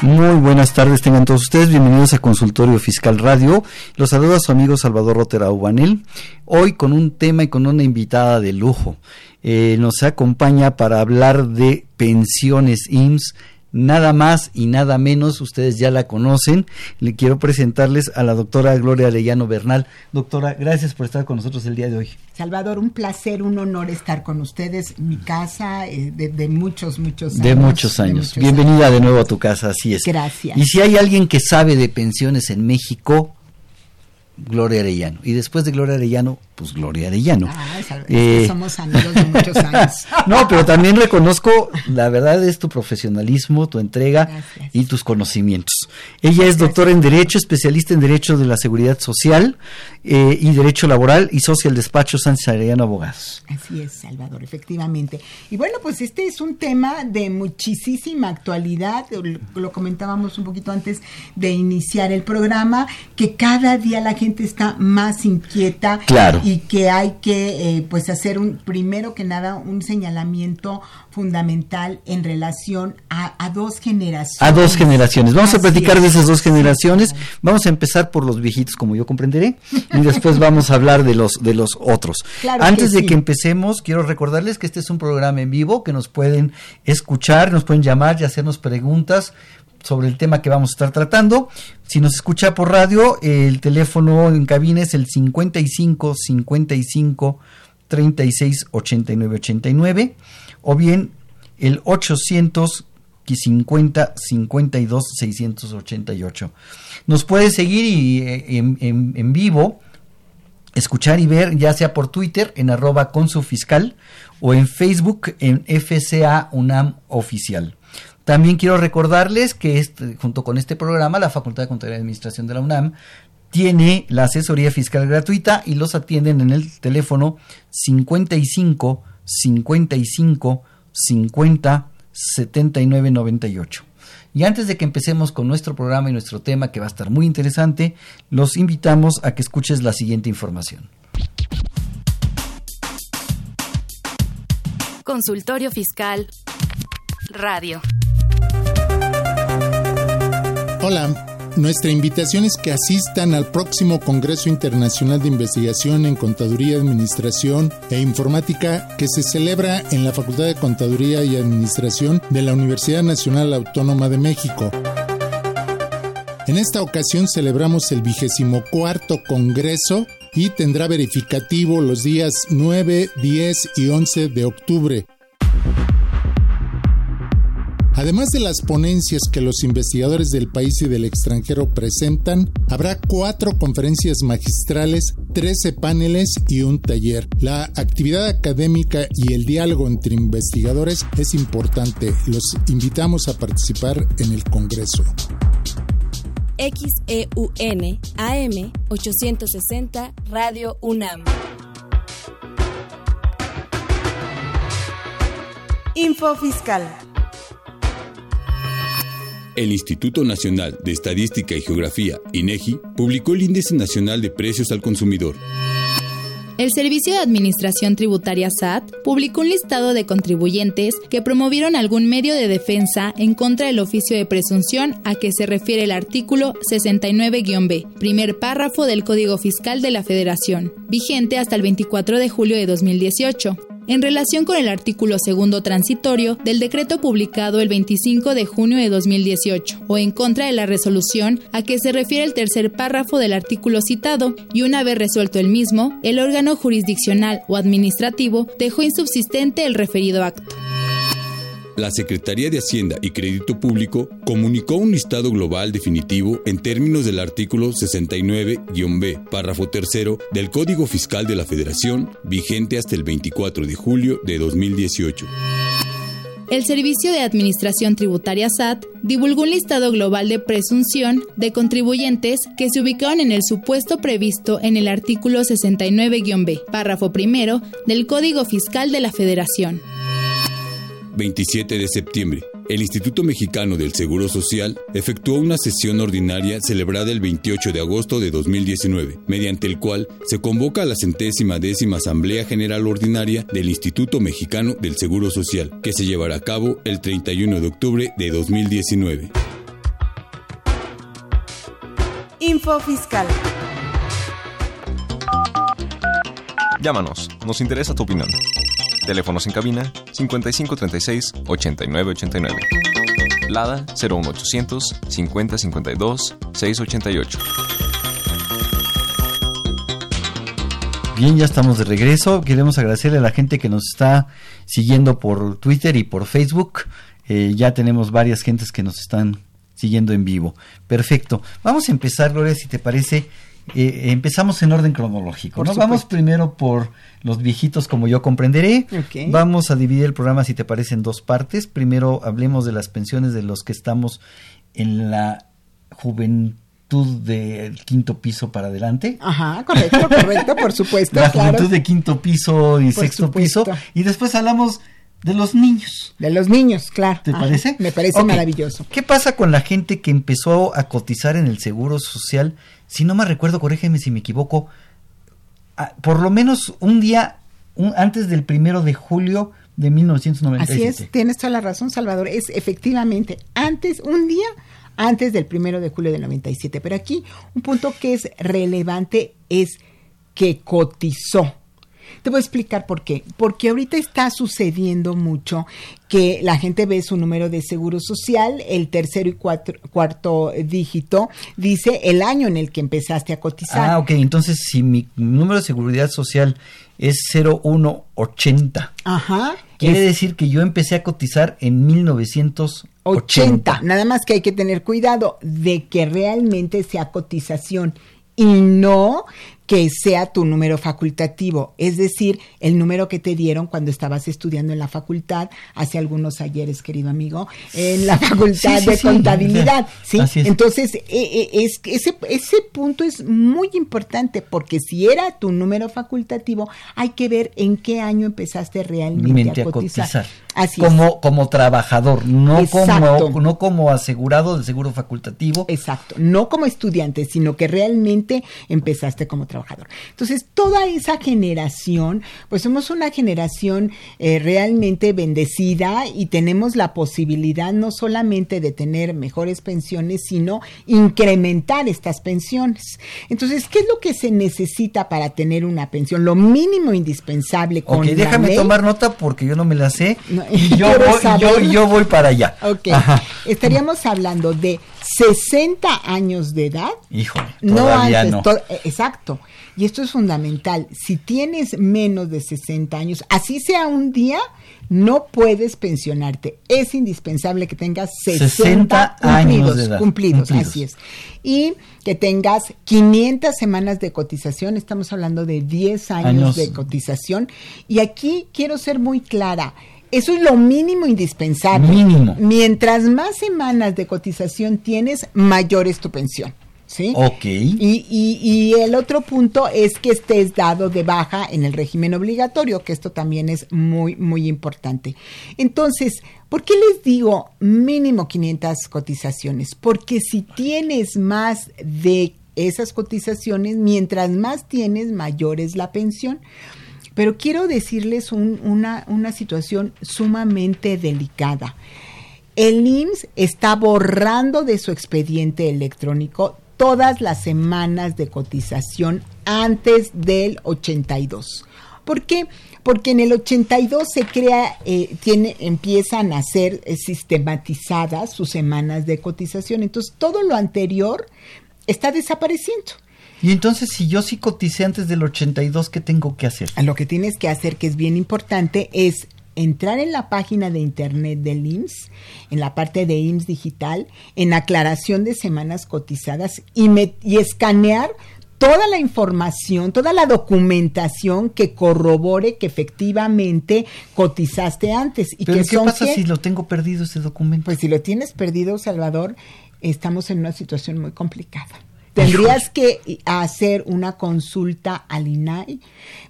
Muy buenas tardes, tengan todos ustedes. Bienvenidos a Consultorio Fiscal Radio. Los saluda su amigo Salvador Rotera Ubanel. Hoy con un tema y con una invitada de lujo. Eh, nos acompaña para hablar de pensiones IMSS. Nada más y nada menos, ustedes ya la conocen. Le quiero presentarles a la doctora Gloria Arellano Bernal. Doctora, gracias por estar con nosotros el día de hoy. Salvador, un placer, un honor estar con ustedes, mi casa eh, de, de muchos, muchos años. De muchos años. muchos Bienvenida de nuevo a tu casa, así es. Gracias. Y si hay alguien que sabe de pensiones en México, Gloria Arellano. Y después de Gloria Arellano, pues Gloria Arellano. Ah, Eh, somos amigos de muchos años. no, pero también reconozco, la verdad es tu profesionalismo, tu entrega Gracias. y tus conocimientos. Ella es doctora en Derecho, especialista en Derecho de la Seguridad Social eh, y Derecho Laboral y socia del despacho Sánchez Arellano Abogados. Así es, Salvador, efectivamente. Y bueno, pues este es un tema de muchísima actualidad, lo, comentábamos un poquito antes de iniciar el programa, que cada día la gente está más inquieta Claro. y que hay que eh, pues hacer un, primero que nada, un señalamiento fundamental en relación a, a dos generaciones. A dos generaciones. Vamos a Así platicar de esas dos generaciones. Vamos a empezar por los viejitos, como yo comprenderé, y después vamos a hablar de los de los otros. Claro Antes que de sí. que empecemos, quiero recordarles que este es un programa en vivo que nos pueden escuchar, nos pueden llamar y hacernos preguntas sobre el tema que vamos a estar tratando. Si nos escucha por radio, el teléfono en cabina es el 55 55 36 89 89 o bien el 800 50 52 688. Nos puede seguir y, eh, en, en- en vivo, escuchar y ver ya sea por Twitter en arroba consufiscal o en Facebook en FCA UNAM Oficial. También quiero recordarles que este- junto con este programa la Facultad de Contaduría y Administración de la UNAM tiene la asesoría fiscal gratuita y los atienden en el teléfono 55 55 50 79 98. Y antes de que empecemos con nuestro programa y nuestro tema que va a estar muy interesante, los invitamos a que escuches la siguiente información. Consultorio Fiscal. Radio. Hola, nuestra invitación es que asistan al próximo Congreso Internacional de Investigación en Contaduría, Administración e Informática que se celebra en la Facultad de Contaduría y Administración de la Universidad Nacional Autónoma de México. En esta ocasión celebramos el vigésimo cuarto Congreso y tendrá verificativo los días 9, 10 y 11 de octubre. Además de las ponencias que los investigadores del país y del extranjero presentan, habrá cuatro conferencias magistrales, 13 paneles y un taller. La actividad académica y el diálogo entre investigadores es importante. Los invitamos a participar en el Congreso. XEUN AM 860 Radio UNAM. Info Fiscal. El Instituto Nacional de Estadística y Geografía, INEGI, publicó el Índice Nacional de Precios al Consumidor. El Servicio de Administración Tributaria SAT publicó un listado de contribuyentes que promovieron algún medio de defensa en contra del oficio de presunción a que se refiere el artículo 69-B, primer párrafo del Código Fiscal de la Federación, vigente hasta el 24 de julio de 2018 en relación con el artículo segundo transitorio del decreto publicado el 25 de junio de 2018, o en contra de la resolución a que se refiere el tercer párrafo del artículo citado, y una vez resuelto el mismo, el órgano jurisdiccional o administrativo dejó insubsistente el referido acto. La Secretaría de Hacienda y Crédito Público comunicó un listado global definitivo en términos del artículo 69-B, párrafo tercero del Código Fiscal de la Federación, vigente hasta el 24 de julio de 2018. El Servicio de Administración Tributaria SAT divulgó un listado global de presunción de contribuyentes que se ubicaron en el supuesto previsto en el artículo 69-B, párrafo primero del Código Fiscal de la Federación. 27 de septiembre. El Instituto Mexicano del Seguro Social efectuó una sesión ordinaria celebrada el 28 de agosto de 2019, mediante el cual se convoca a la centésima décima Asamblea General Ordinaria del Instituto Mexicano del Seguro Social, que se llevará a cabo el 31 de octubre de 2019. Info Fiscal. Llámanos, nos interesa tu opinión. Teléfonos en cabina 5536 8989. Lada 01800 5052 688. Bien, ya estamos de regreso. Queremos agradecerle a la gente que nos está siguiendo por Twitter y por Facebook. Eh, ya tenemos varias gentes que nos están siguiendo en vivo. Perfecto. Vamos a empezar, Gloria, si te parece, eh, empezamos en orden cronológico. ¿no? Vamos primero por los viejitos, como yo comprenderé. Vamos a dividir el programa, si te parece, en dos partes. Primero hablemos de las pensiones de los que estamos en la juventud del quinto piso para adelante. Ajá, correcto, correcto, por supuesto. La juventud de quinto piso y sexto piso. Y después hablamos de los niños. De los niños, claro. ¿Te parece? Me parece maravilloso. ¿Qué pasa con la gente que empezó a cotizar en el Seguro Social? Si no me recuerdo, corrígeme si me equivoco, por lo menos un día antes del primero de julio de 1997. Así es, tienes toda la razón, Salvador. Es efectivamente antes, un día antes del primero de julio del 97. Pero aquí un punto que es relevante es que cotizó te voy a explicar por qué. Porque ahorita está sucediendo mucho que la gente ve su número de seguro social, el tercero y cuarto dígito, dice el año en el que empezaste a cotizar. Ah, ok. Entonces, si mi número de seguridad social es 0180. Ajá. Quiere decir que yo empecé a cotizar en 1980. Nada más que hay que tener cuidado de que realmente sea cotización y no que sea tu número facultativo, es decir, el número que te dieron cuando estabas estudiando en la facultad hace algunos ayeres, querido amigo, en la facultad de contabilidad, ¿sí? Entonces, e, e, es, ese, ese punto es muy importante porque si era tu número facultativo, hay que ver en qué año empezaste realmente a cotizar. Así como, como trabajador, no como, no como asegurado del seguro facultativo. Exacto, no como estudiante, sino que realmente empezaste como trabajador. Entonces, toda esa generación, pues somos una generación eh, realmente bendecida y tenemos la posibilidad no solamente de tener mejores pensiones, sino incrementar estas pensiones. Entonces, ¿qué es lo que se necesita para tener una pensión? Lo mínimo indispensable con Ok, déjame tomar nota porque yo no me la sé. y yo voy, yo, voy para allá. Ok. Estaríamos hablando de 60 años de edad. Híjole, todavía no. Eh, exacto. Y esto es fundamental. Si tienes menos de 60 años, así sea un día, no puedes pensionarte. Es indispensable que tengas 60, años de edad. cumplidos, así es. Y que tengas 500 semanas de cotización, estamos hablando de 10 años. de cotización. Y aquí quiero ser muy clara eso es lo mínimo indispensable. Mínimo. Mientras más semanas de cotización tienes, mayor es tu pensión. ¿Sí? Ok. Y, y, el otro punto es que estés dado de baja en el régimen obligatorio, que esto también es muy, muy importante. Entonces, ¿por qué les digo mínimo 500 cotizaciones? Porque si tienes más de esas cotizaciones, mientras más tienes, mayor es la pensión. Pero quiero decirles una, una situación sumamente delicada. El IMSS está borrando de su expediente electrónico todas las semanas de cotización antes del 82. ¿Por qué? Porque en el 82 se crea, eh, tiene, empiezan a ser eh, sistematizadas sus semanas de cotización. Entonces, todo lo anterior está desapareciendo. Y entonces, si yo sí coticé antes del 82, ¿qué tengo que hacer? Lo que tienes que hacer, que es bien importante, es entrar en la página de internet del IMSS, en la parte de IMSS digital, en aclaración de semanas cotizadas y, y escanear toda la información, toda la documentación que corrobore que efectivamente cotizaste antes. Y ¿Pero qué pasa si lo tengo perdido ese documento? Pues si lo tienes perdido, Salvador, estamos en una situación muy complicada. Tendrías que hacer una consulta al INAI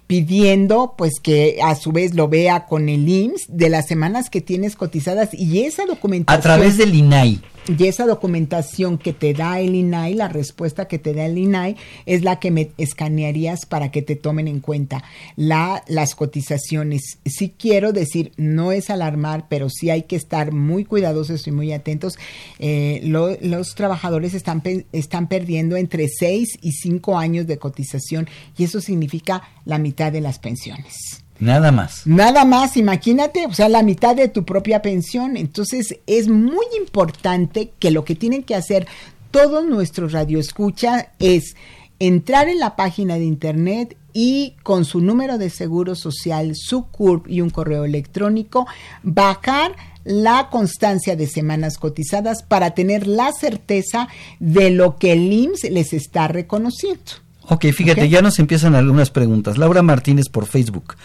pidiendo pues que a su vez lo vea con el IMSS de las semanas que tienes cotizadas y esa documentación a través del INAI y esa documentación que te da el INAI, la respuesta que te da el INAI, es la que me escanearías para que te tomen en cuenta la, las cotizaciones. Sí quiero decir, no es alarmar, pero sí hay que estar muy cuidadosos y muy atentos. Eh, los trabajadores están, están perdiendo entre 6 y 5 años de cotización y eso significa la mitad de las pensiones. Nada más. Nada más, imagínate, o sea, la mitad de tu propia pensión. Entonces, es muy importante que lo que tienen que hacer todos nuestros radioescucha es entrar en la página de internet y con su número de seguro social, su CURP y un correo electrónico, bajar la constancia de semanas cotizadas para tener la certeza de lo que el IMSS les está reconociendo. Ok, fíjate, ya nos empiezan algunas preguntas. Laura Martínez por Facebook.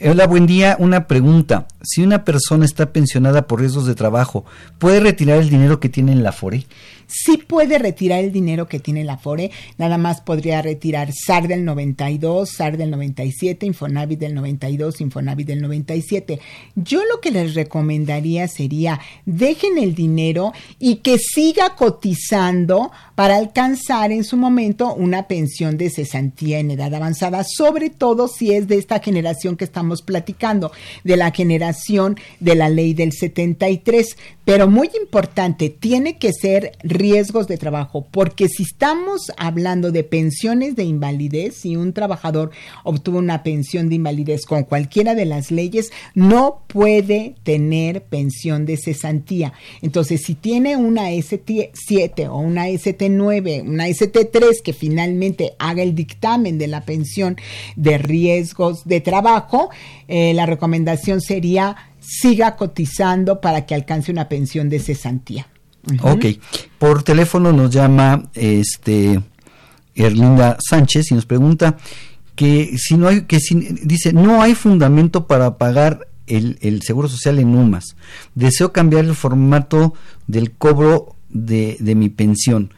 Hola, buen día. Una pregunta. Si una persona está pensionada por riesgos de trabajo, ¿puede retirar el dinero que tiene en la FORE? Sí puede retirar el dinero que tiene la FORE, nada más podría retirar SAR del 92, SAR del 97, Infonavit del 92, Infonavit del 97. Yo lo que les recomendaría sería dejen el dinero y que siga cotizando para alcanzar en su momento una pensión de cesantía en edad avanzada, sobre todo si es de esta generación que estamos platicando, de la generación de la ley del 73. Pero muy importante, tiene que ser riesgos de trabajo, porque si estamos hablando de pensiones de invalidez, si un trabajador obtuvo una pensión de invalidez con cualquiera de las leyes, no puede tener pensión de cesantía. Entonces, si tiene una ST7 o una ST9, una ST3 que finalmente haga el dictamen de la pensión de riesgos de trabajo, eh, la recomendación sería siga cotizando para que alcance una pensión de cesantía. Ok, por teléfono nos llama este Erlinda Sánchez y nos pregunta que si no hay, que si, dice, no hay fundamento para pagar el, el seguro social en UMAS. Deseo cambiar el formato del cobro de, de mi pensión.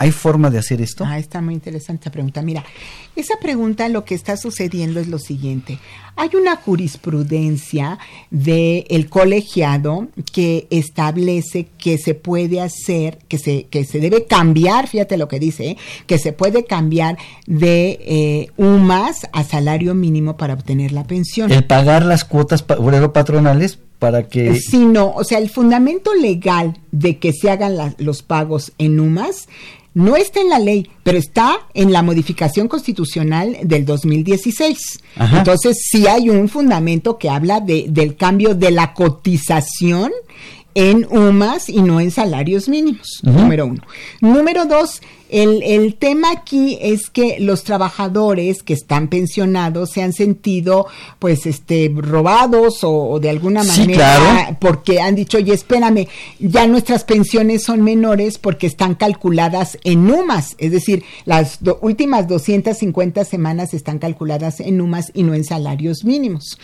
¿Hay forma de hacer esto? Ah, está muy interesante esa pregunta. Mira, esa pregunta lo que está sucediendo es lo siguiente. Hay una jurisprudencia del colegiado que establece que se puede hacer, que se, que se debe cambiar, fíjate lo que dice, ¿eh? que se puede cambiar de eh, UMAS a salario mínimo para obtener la pensión. El pagar las cuotas obrero patronales para que... Sí, no, o sea, el fundamento legal de que se hagan los pagos en UMAS no está en la ley, pero está en la modificación constitucional del 2016. Entonces, sí hay un fundamento que habla de, del cambio de la cotización en UMAS y no en salarios mínimos, número uno. Número dos, el, el, tema aquí es que los trabajadores que están pensionados se han sentido, pues, este, robados o, de alguna manera, porque han dicho, oye, espérame, ya nuestras pensiones son menores porque están calculadas en UMAS, es decir, las últimas 250 semanas están calculadas en UMAS y no en salarios mínimos.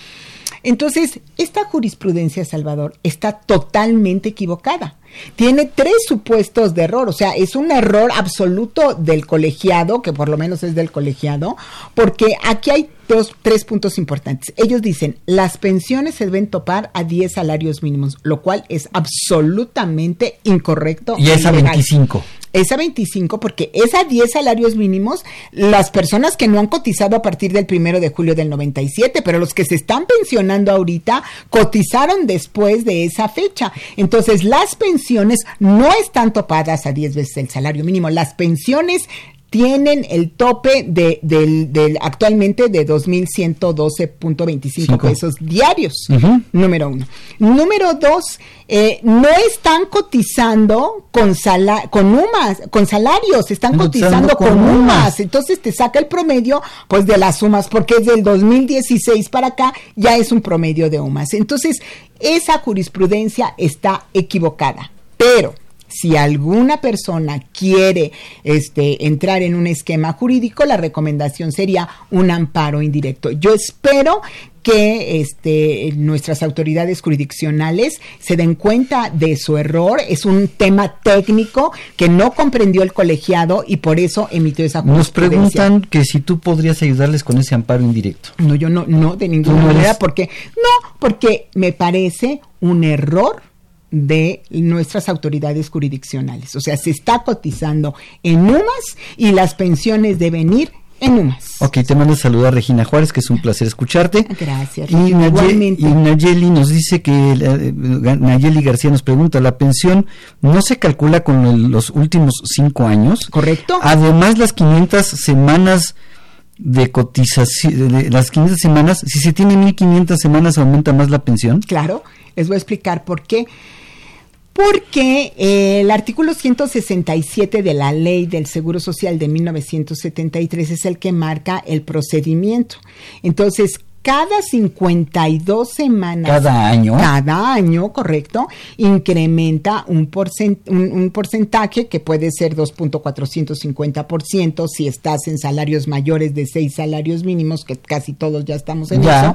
Entonces, esta jurisprudencia, Salvador, está totalmente equivocada. Tiene tres supuestos de error, o sea, es un error absoluto del colegiado, que por lo menos es del colegiado, porque aquí hay dos, tres puntos importantes. Ellos dicen, las pensiones se deben topar a 10 salarios mínimos, lo cual es absolutamente incorrecto. Y es a 25 esa 25 porque esa 10 salarios mínimos, las personas que no han cotizado a partir del primero de julio del 97, pero los que se están pensionando ahorita cotizaron después de esa fecha. Entonces, las pensiones no están topadas a 10 veces el salario mínimo. Las pensiones tienen el tope de, del, del actualmente de 2.112.25 pesos diarios, número uno. Número dos, eh, no están cotizando con, sala, con UMAS, con salarios, están cotizando con, UMAS. Entonces te saca el promedio pues de las UMAS, porque es del 2016 para acá, ya es un promedio de UMAS. Entonces, esa jurisprudencia está equivocada. Pero si alguna persona quiere este, entrar en un esquema jurídico, la recomendación sería un amparo indirecto. Yo espero que este, nuestras autoridades jurisdiccionales se den cuenta de su error. Es un tema técnico que no comprendió el colegiado y por eso emitió esa Nos preguntan que si tú podrías ayudarles con ese amparo indirecto. No, yo no, no, de ninguna manera, porque no, porque me parece un error de nuestras autoridades jurisdiccionales. O sea, se está cotizando en UMAS y las pensiones deben ir en UMAS. Ok, te mando a saludar Regina Juárez, que es un placer escucharte. Gracias. Y, Nayeli, y Nayeli nos dice que, eh, Nayeli García nos pregunta, ¿la pensión no se calcula con los últimos cinco años? Correcto. Además, las 500 semanas de cotización, de las 500 semanas, si se tiene 1500 semanas, ¿aumenta más la pensión? Claro, les voy a explicar por qué porque eh, el artículo 167 de la Ley del Seguro Social de 1973 es el que marca el procedimiento. Entonces, cada 52 semanas. Cada año. Cada año, correcto, incrementa un, un, porcentaje que puede ser 2.450% si estás en salarios mayores de 6 salarios mínimos, que casi todos ya estamos en eso.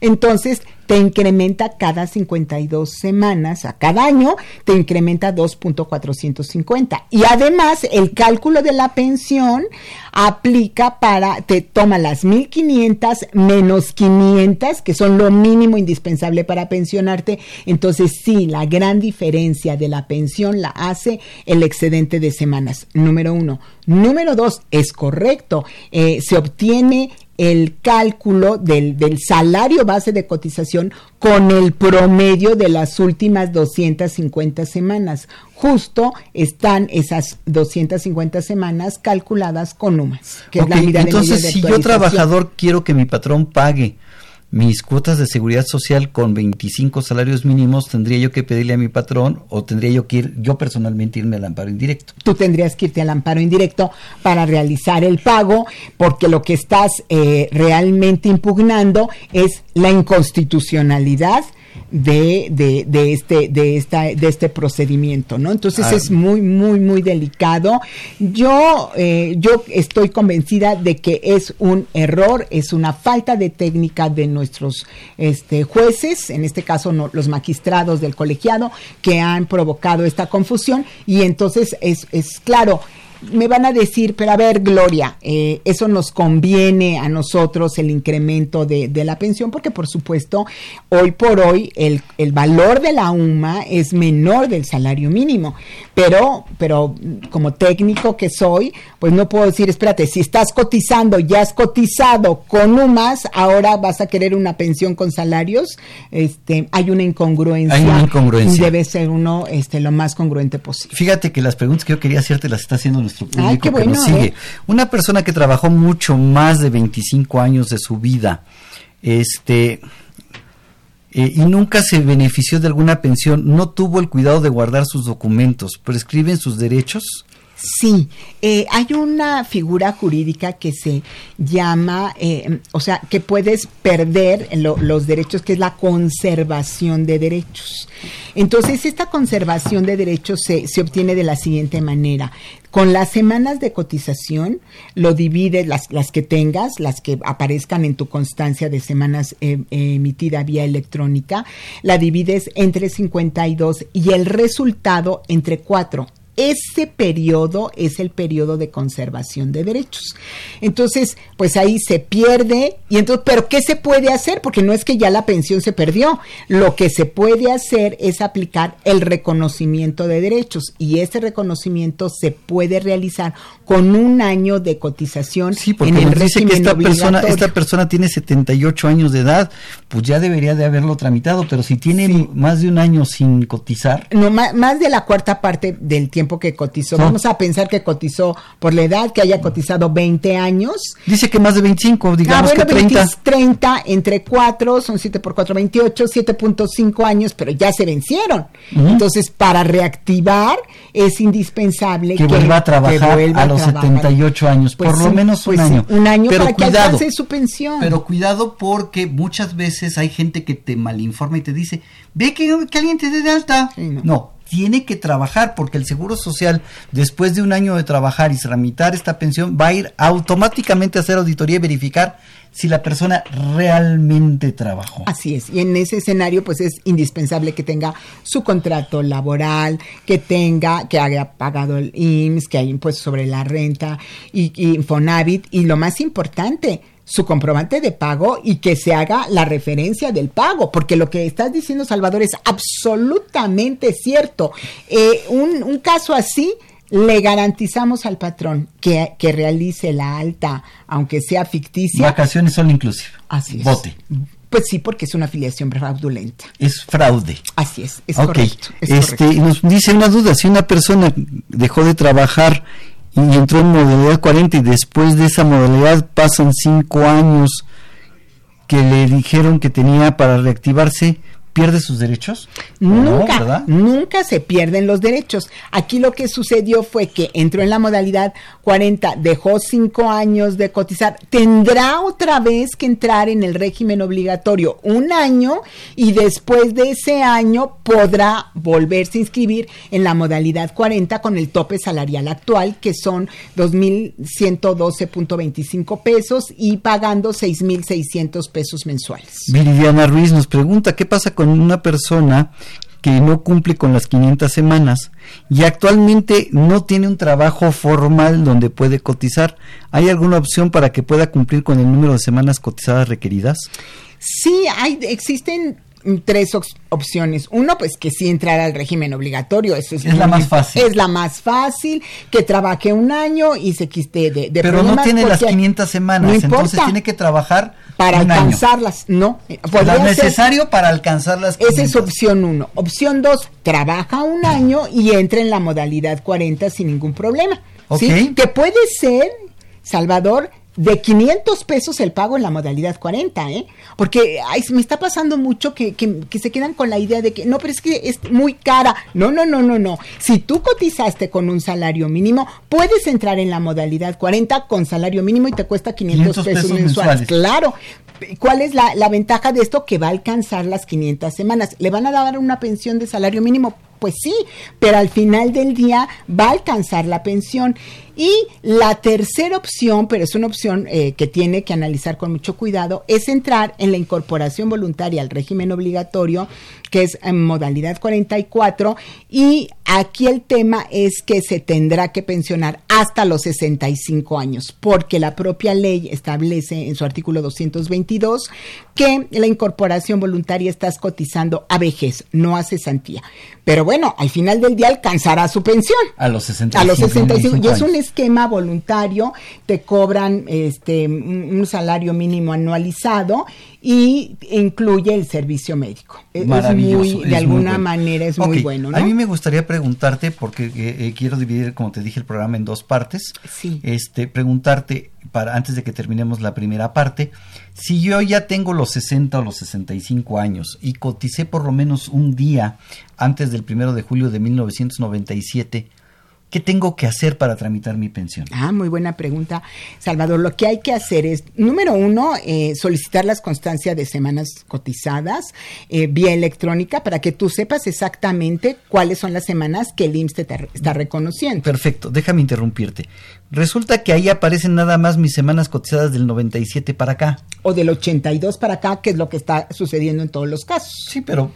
Entonces, te incrementa cada 52 semanas, a cada año te incrementa 2.450. Y además el cálculo de la pensión aplica para, te toma las 1.500 menos 500, que son lo mínimo indispensable para pensionarte. Entonces sí, la gran diferencia de la pensión la hace el excedente de semanas, número uno. Número dos, es correcto, eh, se obtiene el cálculo del, del, salario base de cotización con el promedio de las últimas 250 semanas. Justo están esas 250 semanas calculadas con UMAS, que es la Entonces, si yo trabajador quiero que mi patrón pague mis cuotas de seguridad social con 25 salarios mínimos, ¿tendría yo que pedirle a mi patrón o tendría yo que ir yo personalmente irme al amparo indirecto? Tú tendrías que irte al amparo indirecto para realizar el pago, porque lo que estás eh, realmente impugnando es la inconstitucionalidad de, de, de, este, de, esta, de este procedimiento, ¿no? Entonces ah. es muy, muy, muy delicado. Yo, eh, yo estoy convencida de que es un error, es una falta de técnica de nuestros este, jueces, en este caso no, los magistrados del colegiado, que han provocado esta confusión y entonces es, es claro, me van a decir, pero a ver, Gloria, eh, eso nos conviene a nosotros el incremento de, de, la pensión, porque por supuesto, hoy por hoy el, el, valor de la UMA es menor del salario mínimo, pero, pero como técnico que soy, pues no puedo decir, espérate, si estás cotizando, ya has cotizado con UMAS, ahora vas a querer una pensión con salarios, este, hay una incongruencia. Hay una incongruencia. Y debe ser uno este, lo más congruente posible. Fíjate que las preguntas que yo quería hacerte las está haciendo nuestro que nos sigue. ¿eh? Una persona que trabajó mucho más de 25 años de su vida, este, eh, y nunca se benefició de alguna pensión, no tuvo el cuidado de guardar sus documentos, prescriben sus derechos. Sí, eh, hay una figura jurídica que se llama, o sea, que puedes perder los derechos, que es la conservación de derechos. Entonces, esta conservación de derechos se, se obtiene de la siguiente manera. Con las semanas de cotización, lo divides, las, las que tengas, las que aparezcan en tu constancia de semanas eh, emitida vía electrónica, la divides entre 52 y el resultado entre 4 ese periodo es el periodo de conservación de derechos. Entonces, pues ahí se pierde y entonces, pero ¿qué se puede hacer? Porque no es que ya la pensión se perdió. Lo que se puede hacer es aplicar el reconocimiento de derechos y ese reconocimiento se puede realizar con un año de cotización sí, porque en el dice que esta persona esta persona tiene 78 años de edad, pues ya debería de haberlo tramitado, pero si tiene más de un año sin cotizar, no más, más de la cuarta parte del tiempo tiempo que cotizó. Vamos a pensar que cotizó por la edad, que haya cotizado 20 años. Dice que más de 25, digamos ah, bueno, que 30. 30 entre 4, son 7 por 4, 28, 7.5 años, pero ya se vencieron. Entonces, para reactivar es indispensable que, vuelva a trabajar a los 78 años, por lo menos un año. un año para que alcance su pensión. Pero cuidado porque muchas veces hay gente que te malinforma y te dice, ve que, alguien te dé de alta. no. Tiene que trabajar porque el Seguro Social, después de un año de trabajar y tramitar esta pensión, va a ir automáticamente a hacer auditoría y verificar si la persona realmente trabajó. Así es, y en ese escenario pues es indispensable que tenga su contrato laboral, que tenga, que haya pagado el IMSS, que haya impuesto sobre la renta y, y Infonavit, y lo más importante, su comprobante de pago y que se haga la referencia del pago, porque lo que estás diciendo, Salvador, es absolutamente cierto. Eh, un, un caso así le garantizamos al patrón que, que, realice la alta, aunque sea ficticia. Vacaciones son inclusivas. Así es. Vote. Pues sí, porque es una afiliación fraudulenta. Es fraude. Así es, es Ok. correcto. es este, correcto. nos dice una duda, si una persona dejó de trabajar y entró en modalidad 40 y después de esa modalidad pasan 5 años que le dijeron que tenía para reactivarse, ¿pierde sus derechos? Nunca, No, ¿verdad? nunca se pierden los derechos. Aquí lo que sucedió fue que entró en la modalidad 40, dejó cinco años de cotizar, tendrá otra vez que entrar en el régimen obligatorio un año y después de ese año podrá volverse a inscribir en la modalidad 40 con el tope salarial actual que son 2.112.25 pesos y pagando 6.600 pesos mensuales. Viridiana Ruiz nos pregunta qué pasa con una persona que no cumple con las 500 semanas y actualmente no tiene un trabajo formal donde puede cotizar. ¿Hay alguna opción para que pueda cumplir con el número de semanas cotizadas requeridas? Sí, hay, existen tres op- opciones. Uno, pues que sí entrar al régimen obligatorio. Eso es, Es la más fácil. Es la más fácil, que trabaje un año y se quiste de, de Pero no tiene las porque 500 semanas, no entonces tiene que trabajar para un año. alcanzarlas. No, Lo ser- necesario para alcanzar las Esa 500. es opción uno. Opción dos, trabaja un año y entra en la modalidad 40 sin ningún problema. ¿sí? Ok. Que puede ser, Salvador, de 500 pesos el pago en la modalidad 40, ¿eh? Porque ay, me está pasando mucho que, que, que se quedan con la idea de que no, pero es que es muy cara. No, no, no, no, no. Si tú cotizaste con un salario mínimo, puedes entrar en la modalidad 40 con salario mínimo y te cuesta 500, 500 pesos, pesos mensuales. mensuales. Claro. ¿Cuál es la, la ventaja de esto? Que va a alcanzar las 500 semanas. ¿Le van a dar una pensión de salario mínimo? Pues sí, pero al final del día va a alcanzar la pensión. Y la tercera opción, pero es una opción eh, que tiene que analizar con mucho cuidado, es entrar en la incorporación voluntaria al régimen obligatorio, que es en modalidad 44. Y aquí el tema es que se tendrá que pensionar hasta los 65 años, porque la propia ley establece en su artículo 222 que la incorporación voluntaria estás cotizando a vejez, no a cesantía. Pero bueno, al final del día alcanzará su pensión. A los 65. A los 65. Y es un. Esquema voluntario, te cobran este un salario mínimo anualizado y incluye el servicio médico. Es Maravilloso, muy, es de muy alguna bueno. manera es muy bueno, ¿no? A mí me gustaría preguntarte, porque eh, eh, quiero dividir, como te dije, el programa en dos partes. Sí. Este, preguntarte, para antes de que terminemos la primera parte, si yo ya tengo los 60 o los 65 años y coticé por lo menos un día antes del primero de julio de 1997, ¿qué tengo que hacer para tramitar mi pensión? Ah, muy buena pregunta, Salvador. Lo que hay que hacer es, número uno, eh, solicitar las constancias de semanas cotizadas eh, vía electrónica para que tú sepas exactamente cuáles son las semanas que el IMSS te ta- está reconociendo. Perfecto, déjame interrumpirte. Resulta que ahí aparecen nada más mis semanas cotizadas del 97 para acá. O del 82 para acá, que es lo que está sucediendo en todos los casos. Sí, pero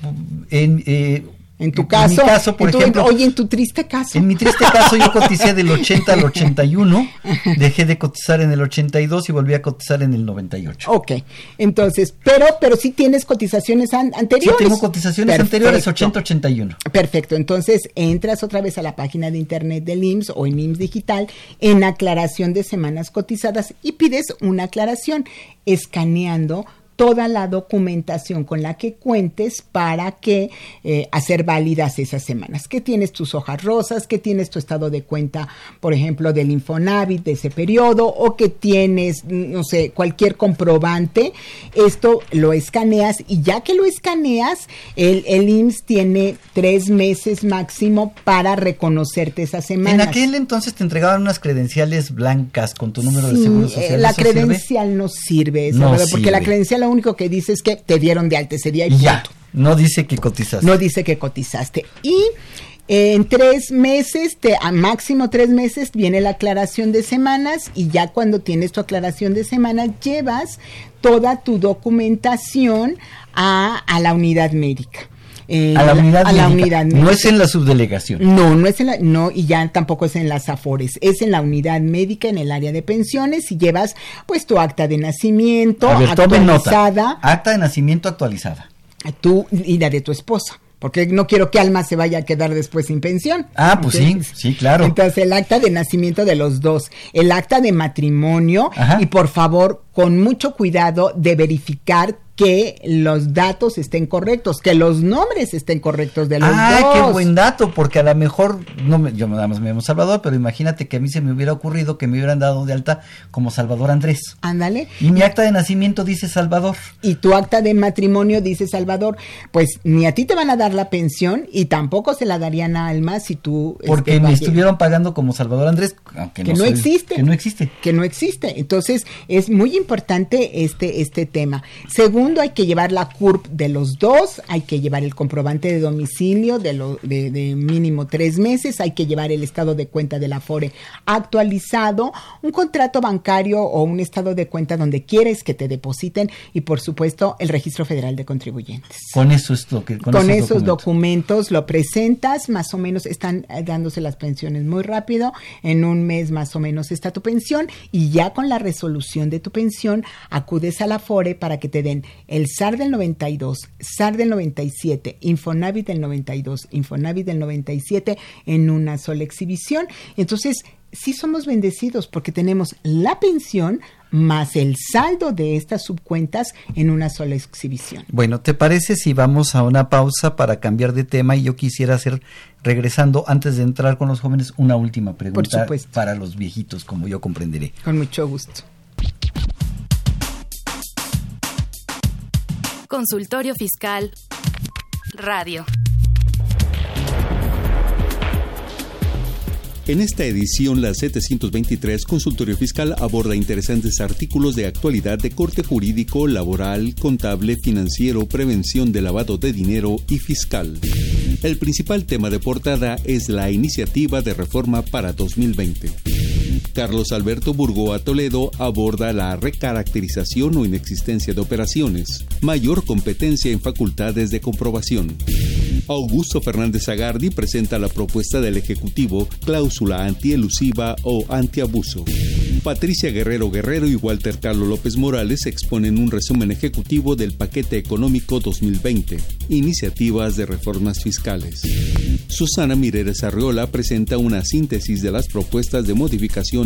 en, eh, En tu caso, mi caso, por en tu- ejemplo, oye, en tu triste caso. En mi triste caso yo coticé del 80 al 81, dejé de cotizar en el 82 y volví a cotizar en el 98. Ok, entonces, pero, pero sí tienes cotizaciones an- Sí, anteriores. tengo cotizaciones Perfecto. anteriores 80-81. Perfecto, entonces entras otra vez a la página de internet del IMSS o en IMSS Digital en aclaración de semanas cotizadas y pides una aclaración escaneando toda la documentación con la que cuentes para que eh, hacer válidas esas semanas. Que tienes tus hojas rosas, que tienes tu estado de cuenta, por ejemplo, del Infonavit de ese periodo, o que tienes, no sé, cualquier comprobante. Esto lo escaneas y ya que lo escaneas, el, el IMSS tiene tres meses máximo para reconocerte esas semanas. En aquel entonces te entregaban unas credenciales blancas con tu número de seguro social. Eh, la credencial no sirve, porque la credencial lo único que dice es que te dieron de alta ese día y ya. No dice que cotizaste. No dice que cotizaste. Y eh, en tres meses, te, a máximo tres meses, viene la aclaración de semanas y ya cuando tienes tu aclaración de semanas, llevas toda tu documentación a, a la unidad médica. Eh, a la unidad, médica. No es en la subdelegación. No, no es en la, no, y ya tampoco es en las AFORES, es en la unidad médica, en el área de pensiones, y llevas pues tu acta de nacimiento actualizada. Acta de nacimiento actualizada. Tú y la de tu esposa porque no quiero que Alma se vaya a quedar después sin pensión. Ah, pues sí, sí, claro. Entonces el acta de nacimiento de los dos, el acta de matrimonio y por favor, con mucho cuidado de verificar que los datos estén correctos, que los nombres estén correctos de los ah, qué buen dato, porque a lo mejor, no me, yo nada más me llamo Salvador, pero imagínate que a mí se me hubiera ocurrido que me hubieran dado de alta como Salvador Andrés. Ándale. Y mi acta de nacimiento dice Salvador. Y tu acta de matrimonio dice Salvador. Pues ni a ti te van a dar la pensión y tampoco se la darían a Alma si tú... Este, porque me estuvieron pagando como Salvador Andrés, aunque que no, existe. Que no existe. Que no existe. Entonces es muy importante este, este tema. Según hay que llevar la CURP de los dos, hay que llevar el comprobante de domicilio de, lo, de, mínimo tres meses, hay que llevar el estado de cuenta de la FORE actualizado, un contrato bancario o un estado de cuenta donde quieres que te depositen y por supuesto el registro federal de contribuyentes. Con eso es lo que con, esos, documentos. lo presentas, más o menos están eh, dándose las pensiones muy rápido, en un mes más o menos está tu pensión y ya con la resolución de tu pensión acudes a la FORE para que te den el SAR del 92, SAR del 97, Infonavit del 92, Infonavit del 97 en una sola exhibición. Entonces, sí somos bendecidos porque tenemos la pensión más el saldo de estas subcuentas en una sola exhibición. Bueno, ¿te parece si vamos a una pausa para cambiar de tema? Y yo quisiera hacer, regresando, antes de entrar con los jóvenes, una última pregunta para los viejitos, como yo comprenderé. Con mucho gusto. Consultorio Fiscal Radio. En esta edición, la 723 Consultorio Fiscal aborda interesantes artículos de actualidad de corte jurídico, laboral, contable, financiero, prevención de lavado de dinero y fiscal. El principal tema de portada es la iniciativa de reforma para 2020. Carlos Alberto Burgoa Toledo aborda la recaracterización o inexistencia de operaciones, mayor competencia en facultades de comprobación. Augusto Fernández Agardi presenta la propuesta del Ejecutivo cláusula antielusiva o antiabuso. Patricia Guerrero Guerrero y Walter Carlos López Morales exponen un resumen ejecutivo del paquete económico 2020, iniciativas de reformas fiscales. Susana Mireles Arriola presenta una síntesis de las propuestas de modificación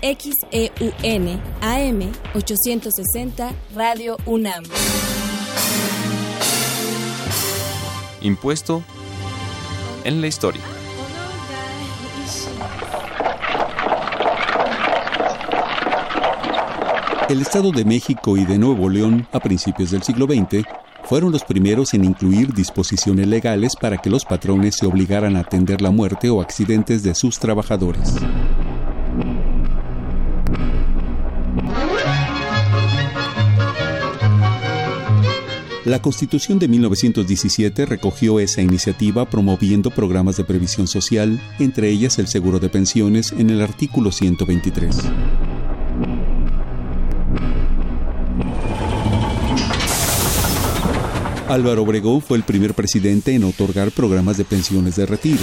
XEUN AM 860 Radio UNAM. Impuesto en la historia. El Estado de México y de Nuevo León, a principios del siglo XX, fueron los primeros en incluir disposiciones legales para que los patrones se obligaran a atender la muerte o accidentes de sus trabajadores. La Constitución de 1917 recogió esa iniciativa promoviendo programas de previsión social, entre ellas el seguro de pensiones, en el artículo 123. Álvaro Obregón fue el primer presidente en otorgar programas de pensiones de retiro.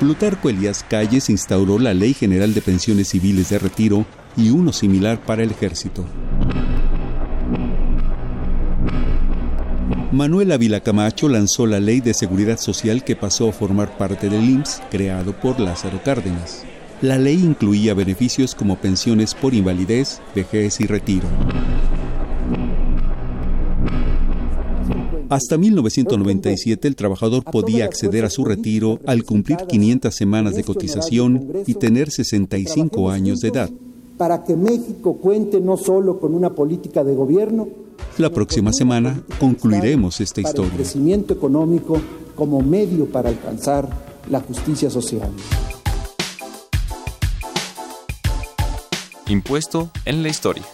Plutarco Elías Calles instauró la Ley General de Pensiones Civiles de Retiro y uno similar para el ejército. Manuel Ávila Camacho lanzó la Ley de Seguridad Social que pasó a formar parte del IMSS, creado por Lázaro Cárdenas. La ley incluía beneficios como pensiones por invalidez, vejez y retiro. Hasta 1997 el trabajador podía acceder a su retiro al cumplir 500 semanas de cotización y tener 65 años de edad. Para que México cuente no solo con una política de gobierno, la próxima semana concluiremos esta historia. El crecimiento económico como medio para alcanzar la justicia social. Impuesto en la historia.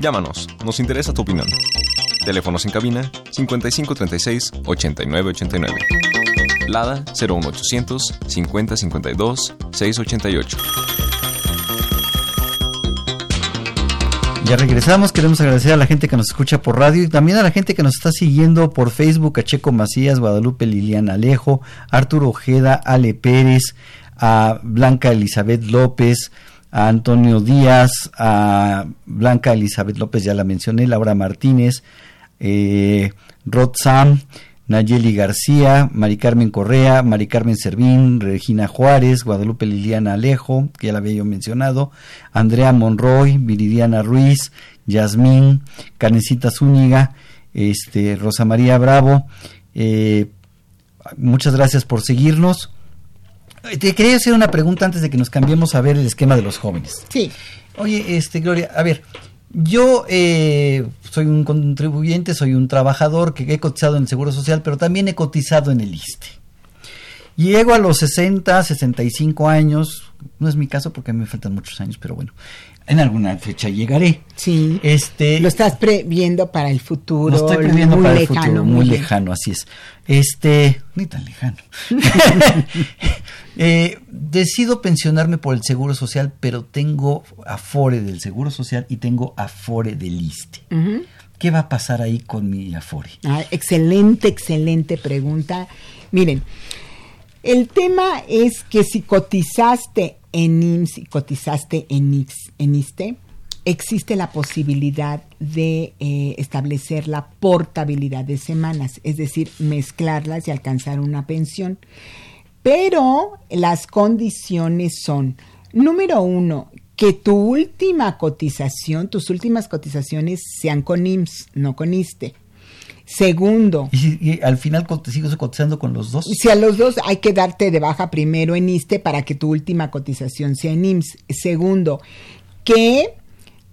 Llámanos, nos interesa tu opinión. Teléfonos en cabina 5536 8989. Lada 01800 5052 688. Ya regresamos, queremos agradecer a la gente que nos escucha por radio y también a la gente que nos está siguiendo por Facebook, a Checo Macías, Guadalupe Liliana Alejo, Arturo Ojeda, Ale Pérez, a Blanca Elizabeth López, a Antonio Díaz, a Blanca Elizabeth López, ya la mencioné, Laura Martínez, eh, Rod Sam, Nayeli García, Mari Carmen Correa, Mari Carmen Servín, Regina Juárez, Guadalupe Liliana Alejo, que ya la había yo mencionado, Andrea Monroy, Viridiana Ruiz, Yasmín, Canecita Zúñiga, este, Rosa María Bravo. Eh, muchas gracias por seguirnos. Te quería hacer una pregunta antes de que nos cambiemos a ver el esquema de los jóvenes. Sí. Oye, este, Gloria, a ver, yo eh, soy un contribuyente, soy un trabajador que he cotizado en el Seguro Social, pero también he cotizado en el ISTE. Llego a los 60, 65 años, no es mi caso porque me faltan muchos años, pero bueno, en alguna fecha llegaré. Sí. Este, lo estás previendo para el futuro. Lo estoy previendo para el futuro, muy, lejano, así es. Este, ni tan lejano. eh, decido pensionarme por el Seguro Social, pero tengo afore del Seguro Social y tengo afore del ISTE. Uh -huh. ¿Qué va a pasar ahí con mi afore? Ah, excelente, excelente pregunta. Miren, el tema es que si cotizaste en IMSS y cotizaste en, IX, en ISTE, existe la posibilidad de eh, establecer la portabilidad de semanas, es decir, mezclarlas y alcanzar una pensión. Pero las condiciones son, número uno, que tu última cotización, tus últimas cotizaciones sean con IMSS, no con ISTE. Segundo. ¿Y, y al final te sigues cotizando con los dos? Si a los dos hay que darte de baja primero en ISTE para que tu última cotización sea en IMSS. Segundo, que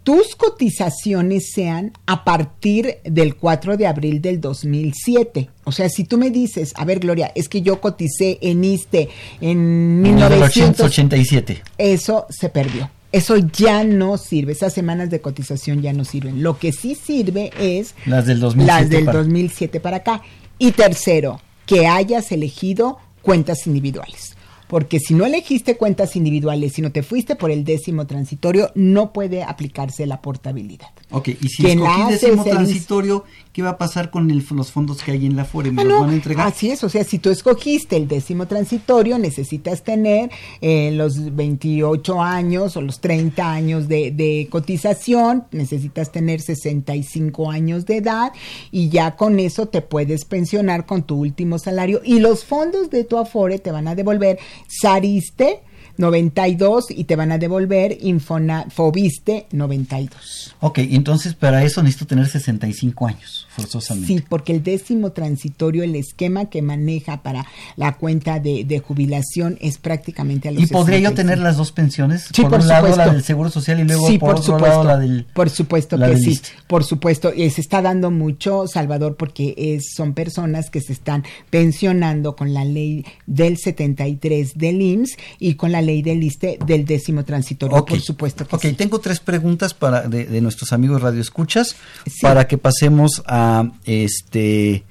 tus cotizaciones sean a partir del 4 de abril del 2007. O sea, si tú me dices, a ver, Gloria, es que yo coticé en ISTE en 1987. Eso se perdió. Eso ya no sirve, esas semanas de cotización ya no sirven. Lo que sí sirve es las del 2007, las del para... 2007 para acá. Y tercero, que hayas elegido cuentas individuales. Porque si no elegiste cuentas individuales, si no te fuiste por el décimo transitorio, no puede aplicarse la portabilidad. Ok, y si escogí décimo transitorio, ¿qué va a pasar con el, los fondos que hay en la FORE? ¿Me ah, los no, van a entregar? Así es, o sea, si tú escogiste el décimo transitorio, necesitas tener eh, los 28 años o los 30 años de, de, cotización, necesitas tener 65 años de edad y ya con eso te puedes pensionar con tu último salario y los fondos de tu Afore te van a devolver Sariste 92 y te van a devolver Infona, Fobiste 92. Ok, entonces para eso necesito tener 65 años, forzosamente. Sí, porque el décimo transitorio, el esquema que maneja para la cuenta de, de jubilación es prácticamente a los ¿Y podría 65. yo tener las dos pensiones? Sí, por, por un supuesto. lado la del Seguro Social y luego sí, por, por otro supuesto. lado la del Por supuesto la que sí, ISSSTE. por supuesto. Y se está dando mucho, Salvador, porque es, son personas que se están pensionando con la ley del 73 del IMSS y con la ley del ISTE del décimo transitorio, por supuesto que Ok, sí. tengo tres preguntas para de, de nuestros amigos radioescuchas Sí. para que pasemos a este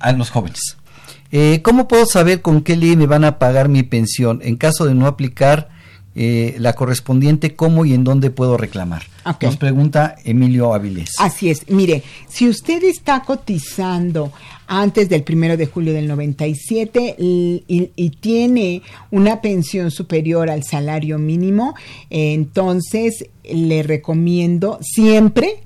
a los jóvenes. Eh, ¿Cómo puedo saber con qué ley me van a pagar mi pensión en caso de no aplicar eh, la correspondiente, cómo y en dónde puedo reclamar. Nos pregunta Emilio Avilés. Así es. Mire, si usted está cotizando antes del primero de julio del 97 y, y, tiene una pensión superior al salario mínimo, entonces le recomiendo siempre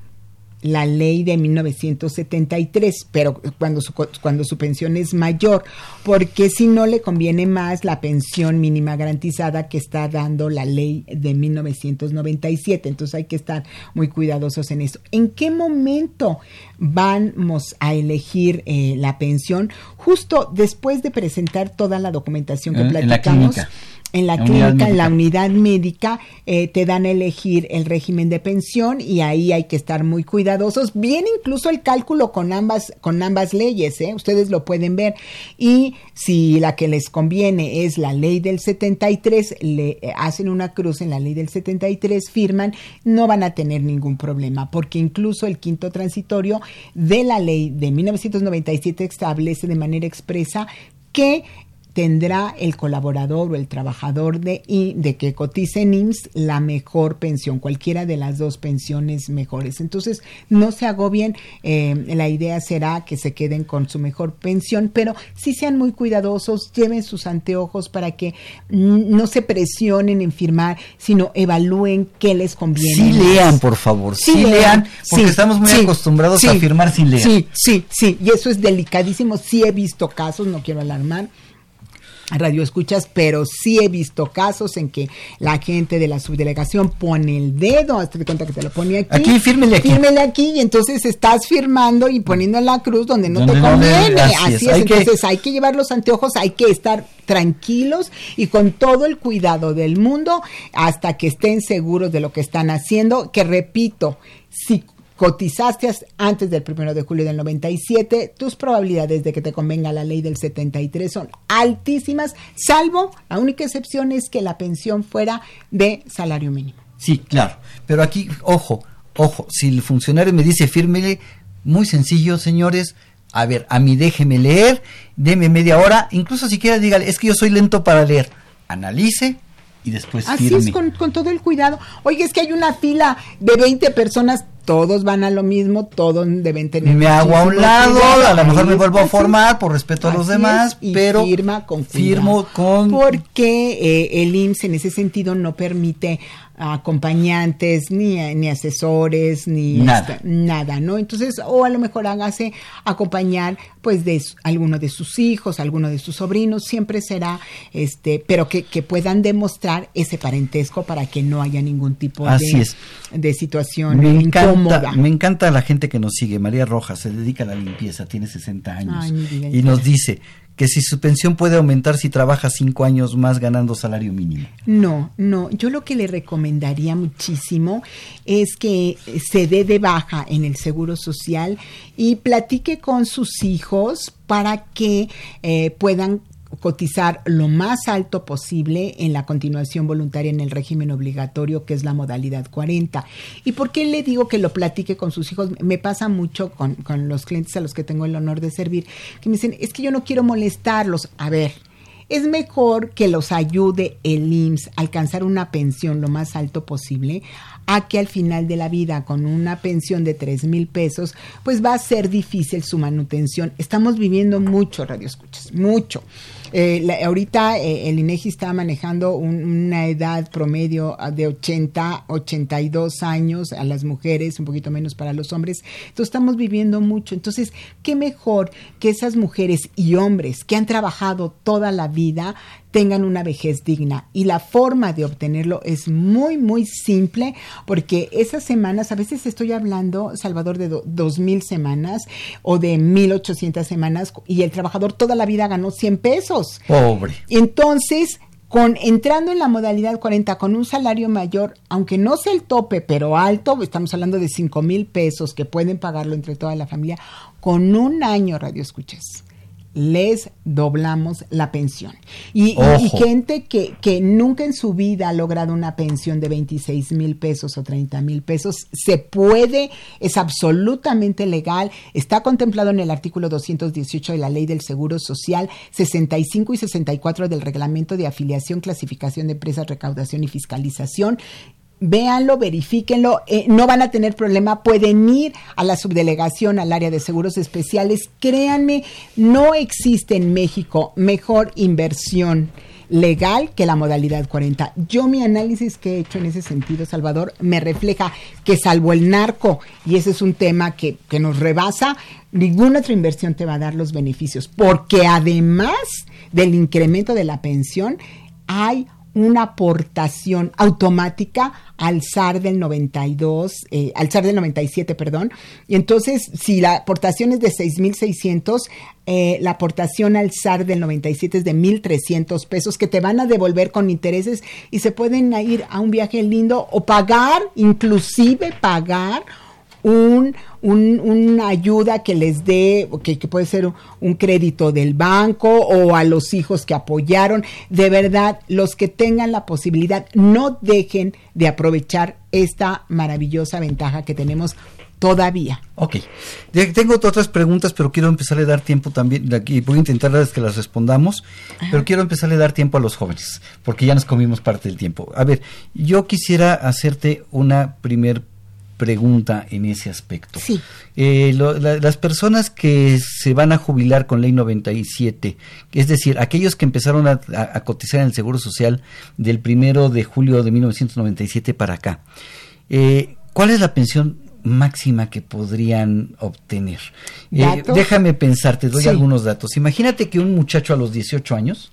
la ley de 1973, pero cuando su, cuando su pensión es mayor, porque si no le conviene más la pensión mínima garantizada que está dando la ley de 1997. Entonces hay que estar muy cuidadosos en eso. ¿En qué momento vamos a elegir eh, la pensión? Justo después de presentar toda la documentación que Eh, platicamos en la, La clínica, en la unidad médica, eh, te dan a elegir el régimen de pensión y ahí hay que estar muy cuidadosos. Viene incluso el cálculo con ambas, con ambas leyes, ¿eh? ustedes lo pueden ver. Y si la que les conviene es la ley del 73, le eh, hacen una cruz en la ley del 73, firman, no van a tener ningún problema, porque incluso el quinto transitorio de la ley de 1997 establece de manera expresa que tendrá el colaborador o el trabajador de, de que cotice en IMSS la mejor pensión, cualquiera de las dos pensiones mejores. Entonces, no se agobien, eh, la idea será que se queden con su mejor pensión, pero sí sean muy cuidadosos, lleven sus anteojos para que no se presionen en firmar, sino evalúen qué les conviene. Sí lean, por favor, sí, lean, porque sí, estamos muy sí, acostumbrados a firmar sin leer. Sí, sí, sí, y eso es delicadísimo. Sí he visto casos, no quiero alarmar radio escuchas, pero sí he visto casos en que la gente de la subdelegación pone el dedo, hazte de cuenta que te lo pone aquí. Aquí, fírmele aquí. Fírmele aquí, y entonces estás firmando y poniendo en la cruz donde no te no conviene. así así es, que- entonces hay que llevar los anteojos, hay que estar tranquilos y con todo el cuidado del mundo hasta que estén seguros de lo que están haciendo, que repito, si cotizaste as- antes del primero de julio del 97, tus probabilidades de que te convenga la ley del 73 son altísimas, salvo la única excepción es que la pensión fuera de salario mínimo. Sí, claro. Pero aquí, ojo, ojo, si el funcionario me dice fírmele, muy sencillo, señores. A ver, a mí déjeme leer, deme media hora, incluso si quiera dígale, es que yo soy lento para leer. Analice y después Así firme. es, con, con todo el cuidado. Oye, es que hay una fila de 20 personas, todos van a lo mismo, todos deben tener. me hago a un lado, cuidado. a lo mejor me vuelvo a formar por respeto a los demás, es, y pero firma con firmo con porque eh, el IMSS en ese sentido no permite acompañantes, ni, ni asesores, ni Nada. nada, ¿no? Entonces, o a lo mejor hágase acompañar, pues, de su- alguno de sus hijos, alguno de sus sobrinos, siempre será, este, pero que, que puedan demostrar ese parentesco para que no haya ningún tipo Así de, es. de situación Me encanta, incómoda. me encanta la gente que nos sigue. María Rojas se dedica a la limpieza, tiene 60 años. Ay, y nos dice que si su pensión puede aumentar si trabaja 5 años más ganando salario mínimo. No, no, yo lo que le recomendaría muchísimo es que se dé de baja en el Seguro Social y platique con sus hijos para que eh, puedan cotizar lo más alto posible en la continuación voluntaria en el régimen obligatorio, que es la modalidad 40. ¿Y por qué le digo que lo platique con sus hijos? Me pasa mucho con, con los clientes a los que tengo el honor de servir, que me dicen, es que yo no quiero molestarlos. A ver, es mejor que los ayude el IMSS a alcanzar una pensión lo más alto posible a que al final de la vida con una pensión de 3 mil pesos pues va a ser difícil su manutención. Estamos viviendo mucho, radio escuchas, mucho. Eh, la- ahorita eh, el INEGI está manejando un- una edad promedio ah, de 80, 82 años a las mujeres, un poquito menos para los hombres. Entonces estamos viviendo mucho. Entonces, qué mejor que esas mujeres y hombres que han trabajado toda la vida tengan una vejez digna. Y la forma de obtenerlo es muy, muy simple, porque esas semanas, a veces estoy hablando, Salvador, de do- dos mil semanas o de 1800 semanas, y el trabajador toda la vida ganó 100 pesos. Pobre. Entonces, con entrando en la modalidad 40 con un salario mayor, aunque no sea el tope, pero alto, estamos hablando de 5 mil pesos que pueden pagarlo entre toda la familia, con un año radio escuchas les doblamos la pensión. Y, y gente que, que, nunca en su vida ha logrado una pensión de 26 mil pesos o 30 mil pesos, se puede, es absolutamente legal, está contemplado en el artículo 218 de la Ley del Seguro Social, 65 y 64 del Reglamento de Afiliación, Clasificación de Empresas, Recaudación y Fiscalización véanlo, verifíquenlo, eh, no van a tener problema, pueden ir a la subdelegación, al área de seguros especiales. Créanme, no existe en México mejor inversión legal que la modalidad 40. Yo mi análisis que he hecho en ese sentido, Salvador, me refleja que salvo el narco, y ese es un tema que, que nos rebasa, ninguna otra inversión te va a dar los beneficios, porque además del incremento de la pensión, hay una aportación automática al SAR del 92, eh, al SAR del 97, perdón. Y entonces, si la aportación es de 6.600, eh, la aportación al SAR del 97 es de 1.300 pesos que te van a devolver con intereses y se pueden ir a un viaje lindo o pagar, inclusive pagar un, una ayuda que les dé, que, que puede ser un, crédito del banco o a los hijos que apoyaron. De verdad, los que tengan la posibilidad, no dejen de aprovechar esta maravillosa ventaja que tenemos todavía. Ok. Tengo otras preguntas, pero quiero empezar a dar tiempo también, y voy a intentar que las respondamos, pero quiero empezar a dar tiempo a los jóvenes, porque ya nos comimos parte del tiempo. A ver, yo quisiera hacerte una primer pregunta en ese aspecto. Sí. Eh, las personas que se van a jubilar con ley 97, es decir, aquellos que empezaron a, cotizar en el Seguro Social del primero de julio de 1997 para acá, eh, ¿cuál es la pensión máxima que podrían obtener? Eh, déjame pensar, te doy algunos datos. Imagínate que un muchacho a los 18 años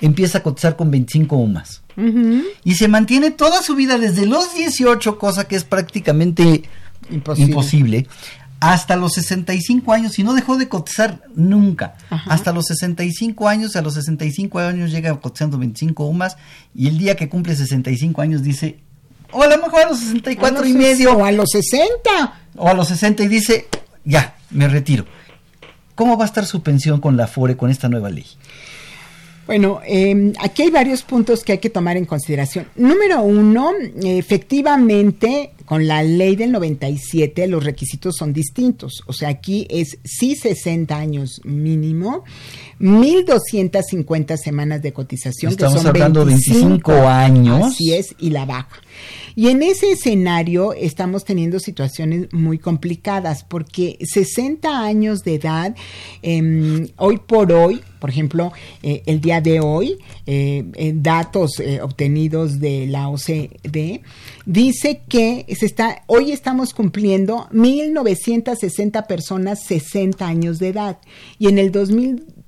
empieza a cotizar con 25 UMAS. Y se mantiene toda su vida desde los 18, cosa que es prácticamente imposible, hasta los 65 años y no dejó de cotizar nunca. Hasta los 65 años, a los 65 años llega cotizando 25 UMAS y el día que cumple 65 años dice, o a lo mejor a los 64 y medio. O a los 60. O a los 60 y dice, ya, me retiro. ¿Cómo va a estar su pensión con la FORE con esta nueva ley? Bueno, eh, aquí hay varios puntos que hay que tomar en consideración. Número uno, efectivamente, con la ley del 97 los requisitos son distintos. O sea, aquí es sí 60 años mínimo, 1.250 semanas de cotización, Estamos que son hablando 25, 25 años. Así es, y la baja. Y en ese escenario estamos teniendo situaciones muy complicadas porque 60 años de edad, em, hoy por hoy, por ejemplo, eh, el día de hoy, eh, en datos eh, obtenidos de la OCDE, dice que se está, hoy estamos cumpliendo 1.960 personas 60 años de edad. Y en el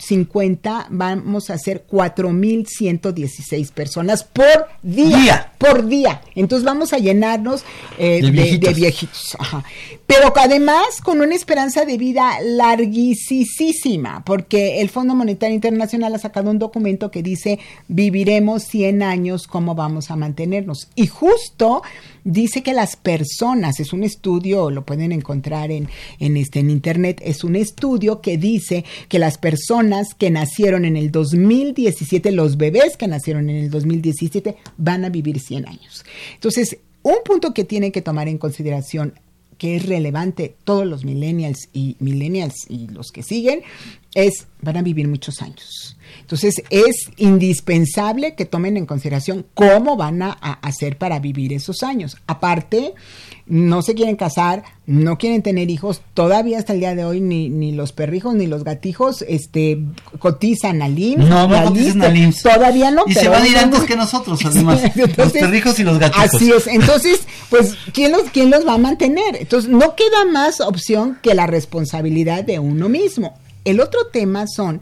2050 vamos a ser 4.116 personas por día, Por día. Entonces vamos a llenarnos eh, de viejitos. Pero además con una esperanza de vida larguísima, porque el Fondo Monetario Internacional ha sacado un documento que dice viviremos 100 años, ¿cómo vamos a mantenernos? Y justo dice que las personas, es un estudio, lo pueden encontrar en, en, este, en internet, es un estudio que dice que las personas que nacieron en el 2017, los bebés que nacieron en el 2017, van a vivir 100 años. Entonces, un punto que tienen que tomar en consideración que es relevante todos los millennials y millennials y los que siguen es van a vivir muchos años. Entonces es indispensable que tomen en consideración cómo van a, hacer para vivir esos años. Aparte, no se quieren casar, no quieren tener hijos, todavía hasta el día de hoy ni, ni los perrijos ni los gatijos este, cotizan al IMSS. No, no cotizan al IMSS. Todavía no. Y se van a ir antes que nosotros, además. los perrijos y los gatijos. Así es. Entonces, pues, ¿quién los, ¿quién los va a mantener? Entonces, no queda más opción que la responsabilidad de uno mismo. El otro tema son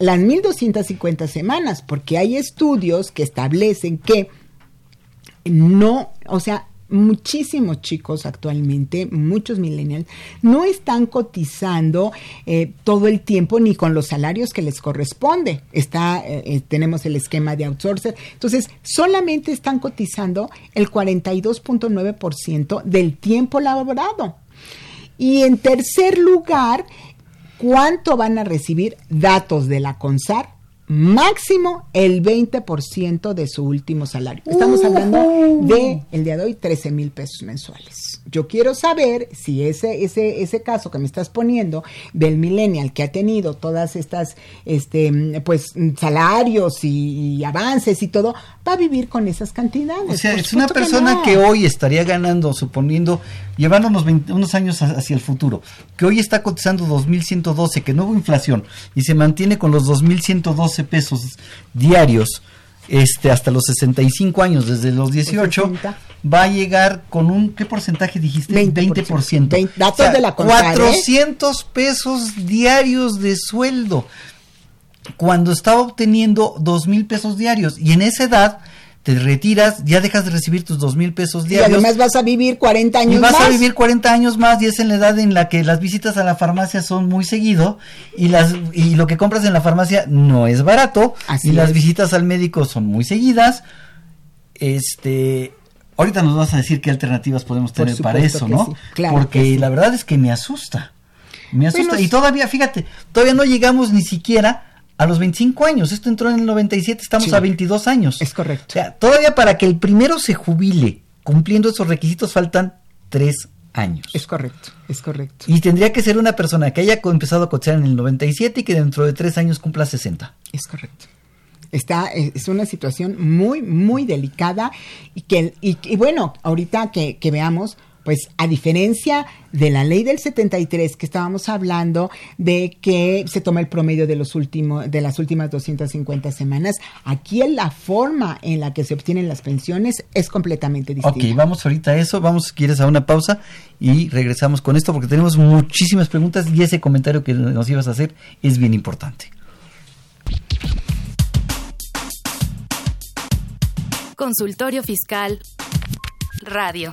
las 1250 semanas, porque hay estudios que establecen que no, o sea, muchísimos chicos actualmente, muchos millennials, no están cotizando eh, todo el tiempo ni con los salarios que les corresponde. Está, eh, eh, tenemos el esquema de outsourcer. Entonces, solamente están cotizando el 42.9% del tiempo laborado. Y en tercer lugar, ¿cuánto van a recibir datos de la CONSAR? Máximo el 20% de su último salario. Estamos hablando de el día de hoy 13 mil pesos mensuales. Yo quiero saber si ese, ese, ese caso que me estás poniendo del millennial que ha tenido todas estas este pues salarios y, y avances y todo, va a vivir con esas cantidades. O sea, Por es una que persona no. que, hoy estaría ganando, suponiendo, llevándonos 20 unos años ha- hacia el futuro, que hoy está cotizando 2.112, que no hubo inflación y se mantiene con los 2.112 pesos diarios este hasta los 65 años, desde los 18, 60. va a llegar con un, ¿qué porcentaje dijiste? 20%. 20, datos de la CONSAR, ¿eh? 400 pesos diarios de sueldo cuando estaba obteniendo dos mil pesos diarios y en esa edad te retiras, ya dejas de recibir tus dos mil pesos Y diarios además vas a vivir 40 años y vas más. a vivir 40 años más y es en la edad en la que las visitas a la farmacia son muy seguido y las y lo que compras en la farmacia no es barato Así y las visitas al médico son muy seguidas. Este, ahorita nos vas a decir qué alternativas podemos tener para eso, ¿no? sí, claro Porque sí. la verdad es que me asusta. Me asusta Bueno, y todavía, fíjate, todavía no llegamos ni siquiera a los 25 años. Esto entró en el 97, estamos Sí. a 22 años. Es correcto. O sea, todavía para que el primero se jubile cumpliendo esos requisitos faltan tres años. Es correcto, es correcto. Y tendría que ser una persona que haya empezado a cotizar en el 97 y que dentro de tres años cumpla 60. Es correcto. Está, es es una situación muy, muy delicada y que, y, y bueno, ahorita que, que veamos, pues a diferencia de la ley del 73 que estábamos hablando de que se toma el promedio de los últimos de las últimas 250 semanas, aquí en la forma en la que se obtienen las pensiones es completamente distinta. Ok, vamos ahorita a eso, vamos si quieres a una pausa y regresamos con esto porque tenemos muchísimas preguntas y ese comentario que nos ibas a hacer es bien importante. Consultorio Fiscal Radio.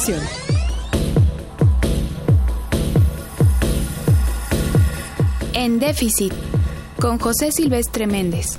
En déficit. Con José Silvestre Méndez.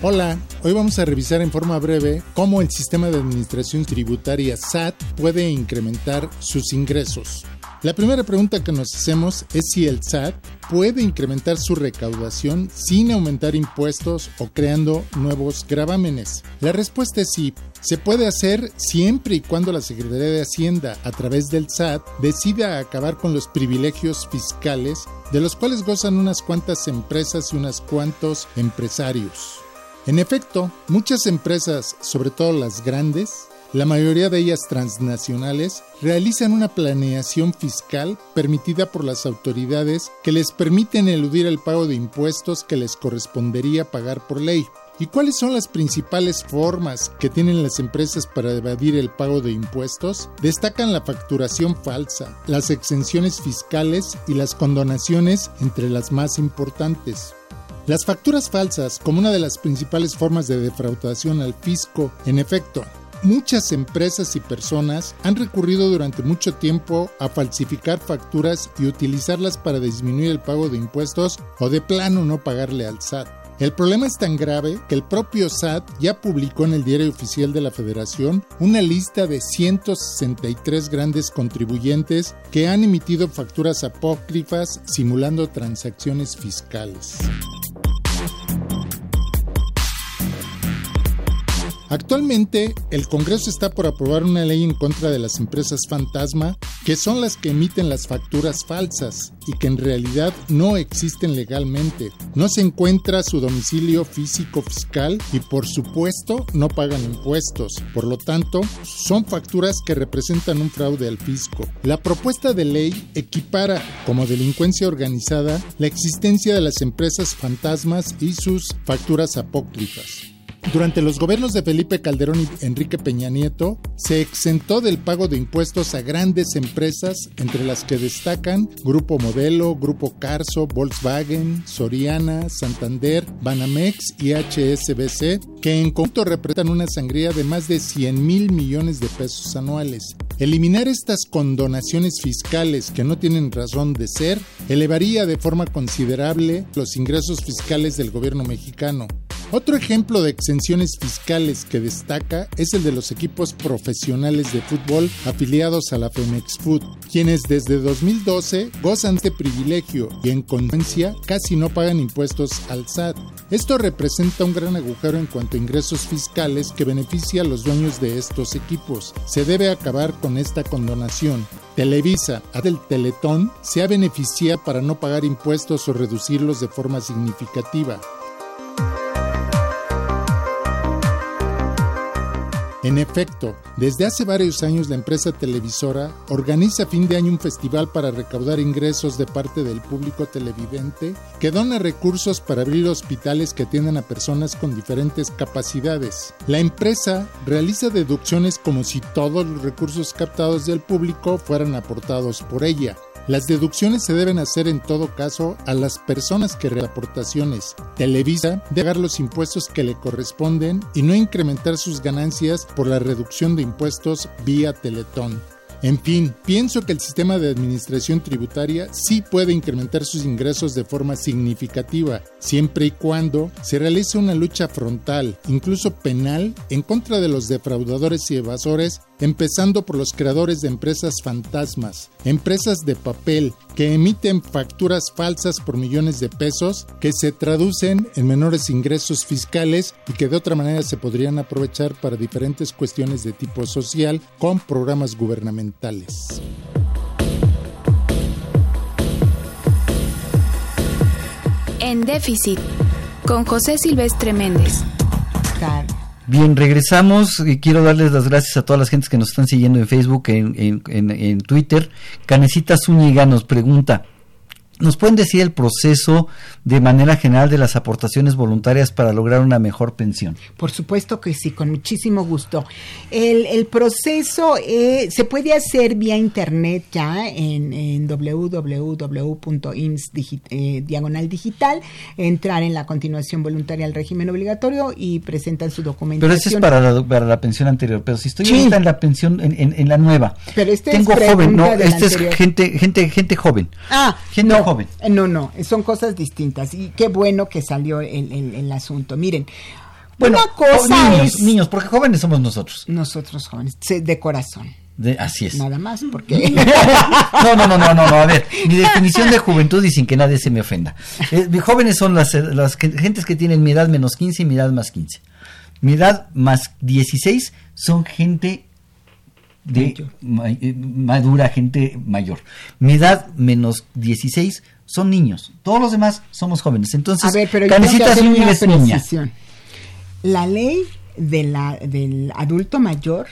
Hola, hoy vamos a revisar en forma breve cómo el sistema de administración tributaria SAT puede incrementar sus ingresos. La primera pregunta que nos hacemos es si el SAT puede incrementar su recaudación sin aumentar impuestos o creando nuevos gravámenes. La respuesta es sí. Se puede hacer siempre y cuando la Secretaría de Hacienda, a través del SAT, decida acabar con los privilegios fiscales de los cuales gozan unas cuantas empresas y unos cuantos empresarios. En efecto, muchas empresas, sobre todo las grandes, la mayoría de ellas transnacionales, realizan una planeación fiscal permitida por las autoridades que les permiten eludir el pago de impuestos que les correspondería pagar por ley. ¿Y cuáles son las principales formas que tienen las empresas para evadir el pago de impuestos? Destacan la facturación falsa, las exenciones fiscales y las condonaciones entre las más importantes. Las facturas falsas, como una de las principales formas de defraudación al fisco, en efecto, muchas empresas y personas han recurrido durante mucho tiempo a falsificar facturas y utilizarlas para disminuir el pago de impuestos o de plano no pagarle al SAT. El problema es tan grave que el propio SAT ya publicó en el Diario Oficial de la Federación una lista de 163 grandes contribuyentes que han emitido facturas apócrifas simulando transacciones fiscales. Actualmente, el Congreso está por aprobar una ley en contra de las empresas fantasma, que son las que emiten las facturas falsas y que en realidad no existen legalmente. No se encuentra su domicilio físico fiscal y por supuesto no pagan impuestos. Por lo tanto, son facturas que representan un fraude al fisco. La propuesta de ley equipara como delincuencia organizada la existencia de las empresas fantasmas y sus facturas apócrifas. Durante los gobiernos de Felipe Calderón y Enrique Peña Nieto, se exentó del pago de impuestos a grandes empresas, entre las que destacan Grupo Modelo, Grupo Carso, Volkswagen, Soriana, Santander, Banamex y HSBC, que en conjunto representan una sangría de más de 100 mil millones de pesos anuales. Eliminar estas condonaciones fiscales que no tienen razón de ser elevaría de forma considerable los ingresos fiscales del gobierno mexicano. Otro ejemplo de exenciones fiscales que destaca es el de los equipos profesionales de fútbol afiliados a la Femex Food, quienes desde 2012 gozan de privilegio y en consecuencia casi no pagan impuestos al SAT. Esto representa un gran agujero en cuanto a ingresos fiscales que beneficia a los dueños de estos equipos. Se debe acabar con esta condonación. Televisa, del Teletón, se ha beneficiado para no pagar impuestos o reducirlos de forma significativa. En efecto, desde hace varios años la empresa televisora organiza a fin de año un festival para recaudar ingresos de parte del público televidente que dona recursos para abrir hospitales que atiendan a personas con diferentes capacidades. La empresa realiza deducciones como si todos los recursos captados del público fueran aportados por ella. Las deducciones se deben hacer en todo caso a las personas que realizan aportaciones. Televisa debe pagar los impuestos que le corresponden y no incrementar sus ganancias por la reducción de impuestos vía Teletón. En fin, pienso que el sistema de administración tributaria sí puede incrementar sus ingresos de forma significativa, siempre y cuando se realice una lucha frontal, incluso penal, en contra de los defraudadores y evasores, empezando por los creadores de empresas fantasmas, empresas de papel que emiten facturas falsas por millones de pesos que se traducen en menores ingresos fiscales y que de otra manera se podrían aprovechar para diferentes cuestiones de tipo social con programas gubernamentales. En déficit, con José Silvestre Méndez. Bien, regresamos y quiero darles las gracias a todas las gentes que nos están siguiendo en Facebook, en, en, en, en Twitter. Canecita Zúñiga nos pregunta, ¿Nos pueden decir el proceso de manera general de las aportaciones voluntarias para lograr una mejor pensión? Por supuesto que sí, con muchísimo gusto. El, el proceso eh, se puede hacer vía internet ya en, en www.ins eh, digital, entrar en la continuación voluntaria al régimen obligatorio y presentan su documentación. Pero eso es para la, para la pensión anterior, pero si estoy Sí. en la pensión, en, en- en la nueva, Pero este tengo es joven, no, este es gente, gente, gente joven. Ah, Gente no, joven. No, no, son cosas distintas y qué bueno que salió el, el- el asunto. Miren, Bueno, una cosa niños, es niños, porque jóvenes somos nosotros. nosotros jóvenes, de corazón, De- así es. nada más, porque No, no, no, no, no, no, a ver, mi definición de juventud y sin que nadie se me ofenda. Eh, jóvenes son las, eh, las que- gentes que tienen mi edad menos 15 y mi edad más 15. Mi edad más 16 son gente de ma- eh, madura, gente mayor. Mi edad menos 16 son niños. Todos los demás somos jóvenes. Entonces, a ver, pero yo tengo que Canecita hacer Zúñiga una es niña. precisión. La ley de la, del adulto mayor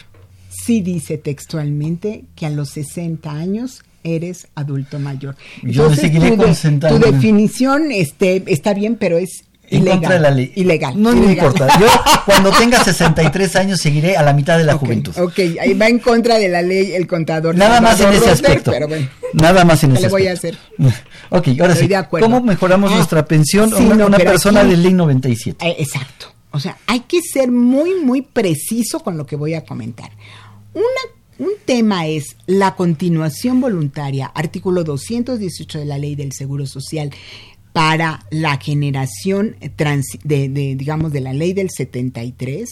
sí dice textualmente que a los 60 años eres adulto mayor. Yo me seguiré tu, de- concentrando tu en- definición este, está bien, pero es En ilegal. contra de la ley. Ilegal. No me importa. Yo cuando tenga 63 años seguiré a la mitad de la juventud. Ok, ahí va en contra de la ley el contador. Nada más en ese aspecto. Pero bueno, Nada más en ¿qué ese le voy a aspecto. hacer? Ok, ahora Estoy sí. de acuerdo. ¿Cómo mejoramos Ah, nuestra pensión? sí, una no, una pero persona aquí- de ley 97. Eh, exacto. O sea, hay que ser muy, muy preciso con lo que voy a comentar. Una, un tema es la continuación voluntaria, artículo 218 de la ley del Seguro Social para la generación de, de, digamos, de la ley del 73,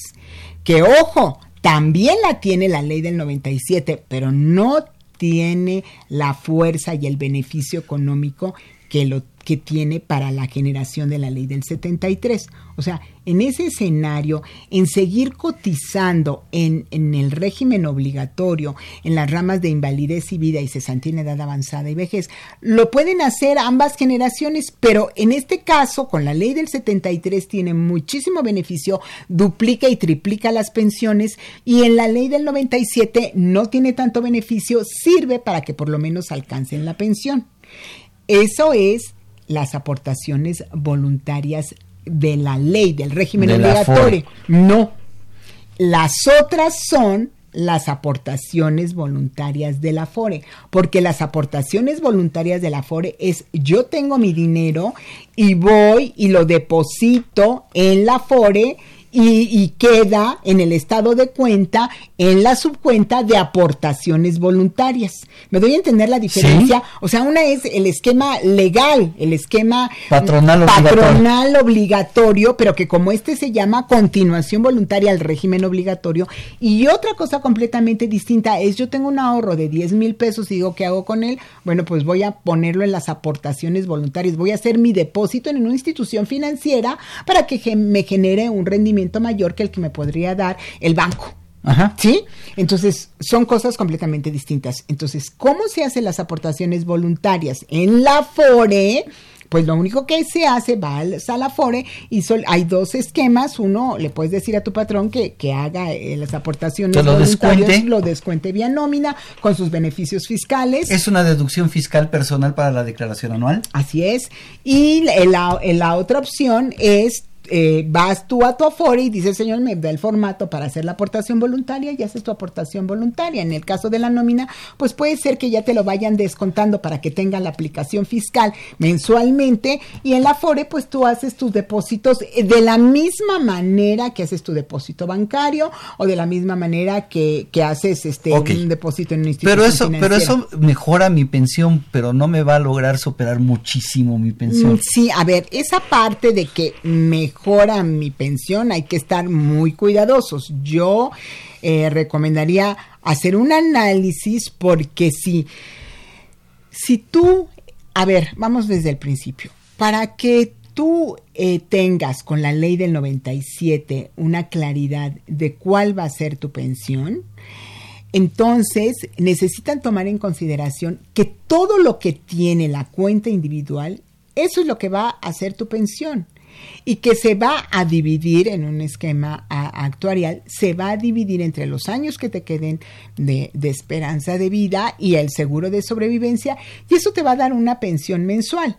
que ojo, también la tiene la ley del 97, pero no tiene la fuerza y el beneficio económico que lo que tiene para la generación de la ley del 73. O sea, en ese escenario, en seguir cotizando en, en el régimen obligatorio, en las ramas de invalidez y vida y cesantía en edad avanzada y vejez, lo pueden hacer ambas generaciones, pero en este caso, con la ley del 73 tiene muchísimo beneficio, duplica y triplica las pensiones y en la ley del 97 no tiene tanto beneficio, sirve para que por lo menos alcancen la pensión. Eso es las aportaciones voluntarias de la ley, del régimen De la obligatorio. No. Las otras son las aportaciones voluntarias de la FORE, porque las aportaciones voluntarias de la FORE es yo tengo mi dinero y voy y lo deposito en la FORE y, y queda en el estado de cuenta, en la subcuenta de aportaciones voluntarias. ¿Me doy a entender la diferencia? O sea, una es el esquema legal, el esquema Patronal obligatorio. patronal obligatorio, pero que como este se llama continuación voluntaria al régimen obligatorio. Y otra cosa completamente distinta es yo tengo un ahorro de 10 mil pesos y digo, ¿qué hago con él? Bueno, pues voy a ponerlo en las aportaciones voluntarias, voy a hacer mi depósito en una institución financiera para que me genere un rendimiento mayor que el que me podría dar el banco. Ajá. ¿Sí? Entonces, son cosas completamente distintas. Entonces, ¿cómo se hacen las aportaciones voluntarias en la FORE? Pues lo único que se hace, va al- a la FORE y sol- hay dos esquemas. Uno, le puedes decir a tu patrón que, que haga eh, las aportaciones Que lo voluntarias, descuente. lo descuente vía nómina con sus beneficios fiscales. Es una deducción fiscal personal para la declaración anual. Así es. Y la, la- la otra opción es, eh, vas tú a tu Afore y dices, señor, me da el formato para hacer la aportación voluntaria y haces tu aportación voluntaria. En el caso de la nómina, pues puede ser que ya te lo vayan descontando para que tenga la aplicación fiscal mensualmente y en la Afore, pues tú haces tus depósitos eh, de la misma manera que haces tu depósito bancario o de la misma manera que, que haces este Ok. un depósito en una institución Pero eso, pero eso mejora mi pensión, pero no me va a lograr superar muchísimo mi pensión. Mm, Sí, a ver, esa parte de que mejora mi pensión hay que estar muy cuidadosos. Yo eh, recomendaría hacer un análisis porque si, si tú, a ver, vamos desde el principio, para que tú eh, tengas con la ley del 97 una claridad de cuál va a ser tu pensión, entonces necesitan tomar en consideración que todo lo que tiene la cuenta individual, eso es lo que va a ser tu pensión. Y que se va a dividir en un esquema a- actuarial, se va a dividir entre los años que te queden de, de esperanza de vida y el seguro de sobrevivencia, y eso te va a dar una pensión mensual.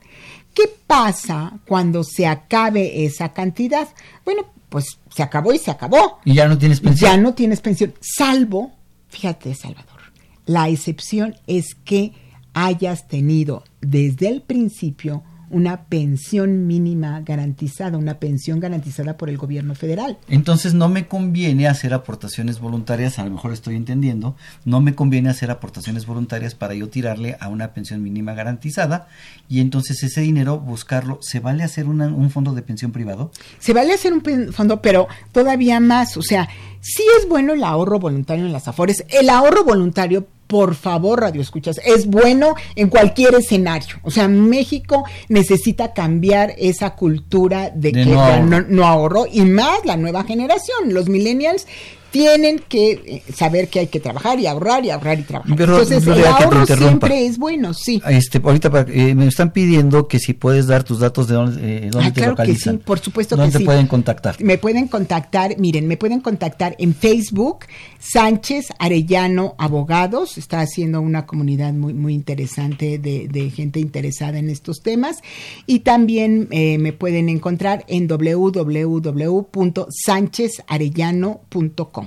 ¿Qué pasa cuando se acabe esa cantidad? Bueno, pues se acabó y se acabó. Y ya no tienes pensión. Ya no tienes pensión, salvo, fíjate Salvador, la excepción es que hayas tenido desde el principio una pensión mínima garantizada, una pensión garantizada por el gobierno federal. Entonces no me conviene hacer aportaciones voluntarias, a lo mejor estoy entendiendo, no me conviene hacer aportaciones voluntarias para yo tirarle a una pensión mínima garantizada y entonces ese dinero buscarlo, ¿se vale hacer una- un fondo de pensión privado? Se vale hacer un fondo, pero todavía más, o sea, sí es bueno el ahorro voluntario en las afores. El ahorro voluntario, por favor, Radio Escuchas, es bueno en cualquier escenario. O sea, México necesita cambiar esa cultura de, De que no ahorro. no, no ahorro y más la nueva generación. Los millennials tienen que eh, saber que hay que trabajar y ahorrar y ahorrar y trabajar. Pero, Entonces, el que ahorro siempre es bueno, sí. Este, ahorita eh, me están pidiendo que si puedes dar tus datos de dónde, eh, dónde Ah, te claro que localizan. sí, por supuesto ¿Dónde que te sí. pueden contactar? Me pueden contactar, miren, me pueden contactar en Facebook, Sánchez Arellano Abogados, está haciendo una comunidad muy, muy interesante de, de gente interesada en estos temas, y también eh, me pueden encontrar en www.sanchezarellano.com.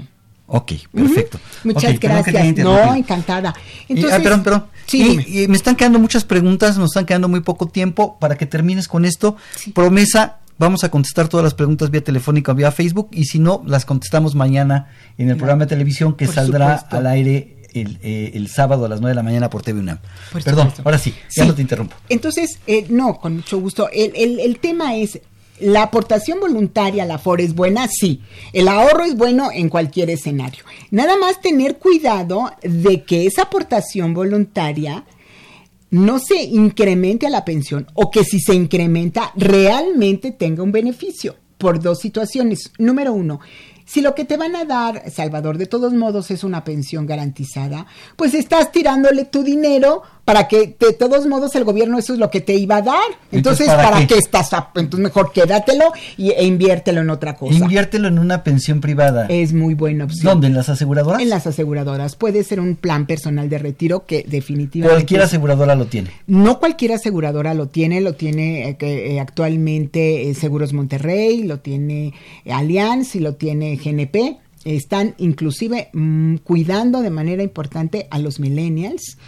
Ok, perfecto. Muchas gracias. No, encantada. Y- Entonces, ah, perdón, perdón. Sí, Y- dime. y me están quedando muchas preguntas, nos están quedando muy poco tiempo. Para que termines con esto, promesa, vamos a contestar todas las preguntas vía telefónica o vía Facebook y si no, las contestamos mañana en el programa de televisión que Por saldrá supuesto. al aire el, eh, el sábado a las 9 de la mañana por TV UNAM. Por Perdón, supuesto. ahora sí, ya Sí. no te interrumpo. Entonces, eh, no, con mucho gusto. El, el- el tema es, ¿la aportación voluntaria la FOR es buena? Sí. El ahorro es bueno en cualquier escenario. Nada más tener cuidado de que esa aportación voluntaria no se incremente a la pensión o que si se incrementa realmente tenga un beneficio por dos situaciones. Número uno, si lo que te van a dar, Salvador, de todos modos es una pensión garantizada, pues estás tirándole tu dinero para que de todos modos el gobierno eso es lo que te iba a dar. Entonces, Entonces, ¿para ¿para, qué? qué? estás? a- Entonces, mejor quédatelo y, e inviértelo en otra cosa. Inviértelo en una pensión privada. Es muy buena opción. ¿Dónde? ¿En las aseguradoras? En las aseguradoras. Puede ser un plan personal de retiro que definitivamente... Cualquier aseguradora lo tiene. No cualquier aseguradora lo tiene, lo tiene eh, que, eh, actualmente eh, Seguros Monterrey, lo tiene eh, Allianz y lo tiene GNP. Están inclusive mm, cuidando de manera importante a los millennials.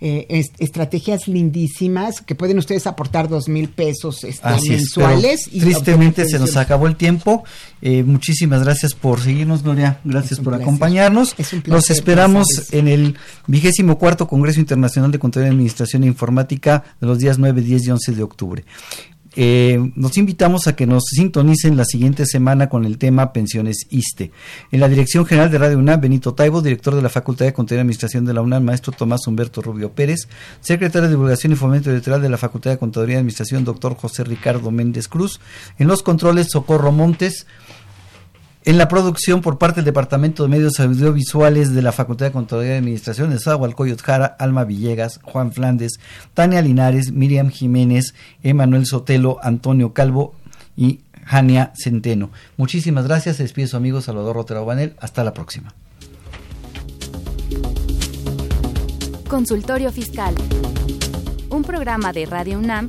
Eh, es- estrategias lindísimas que pueden ustedes aportar dos mil pesos este, Así mensuales. y tristemente se nos acabó el tiempo. Eh, muchísimas gracias por seguirnos, Gloria. Gracias por placer. acompañarnos. Es un placer, esperamos en el vigésimo cuarto Congreso Internacional de Contaduría, Administración e Informática de los días 9, 10 y 11 de octubre. Eh, nos invitamos a que nos sintonicen la siguiente semana con el tema Pensiones ISTE. En la Dirección General de Radio UNAM, Benito Taibo, director de la Facultad de Contaduría y Administración de la UNAM, maestro Tomás Humberto Rubio Pérez, secretario de Divulgación y Fomento Editorial de la Facultad de Contaduría y Administración, doctor José Ricardo Méndez Cruz. En los controles, Socorro Montes. En la producción por parte del Departamento de Medios Audiovisuales de la Facultad de Contaduría y Administración de Zahualcoyot Jara, Alma Villegas, Juan Flandes, Tania Linares, Miriam Jiménez, Emanuel Sotelo, Antonio Calvo y Jania Centeno. Muchísimas gracias. Se despide su amigo Salvador Rotero Banel. Hasta la próxima. Consultorio Fiscal. Un programa de Radio UNAM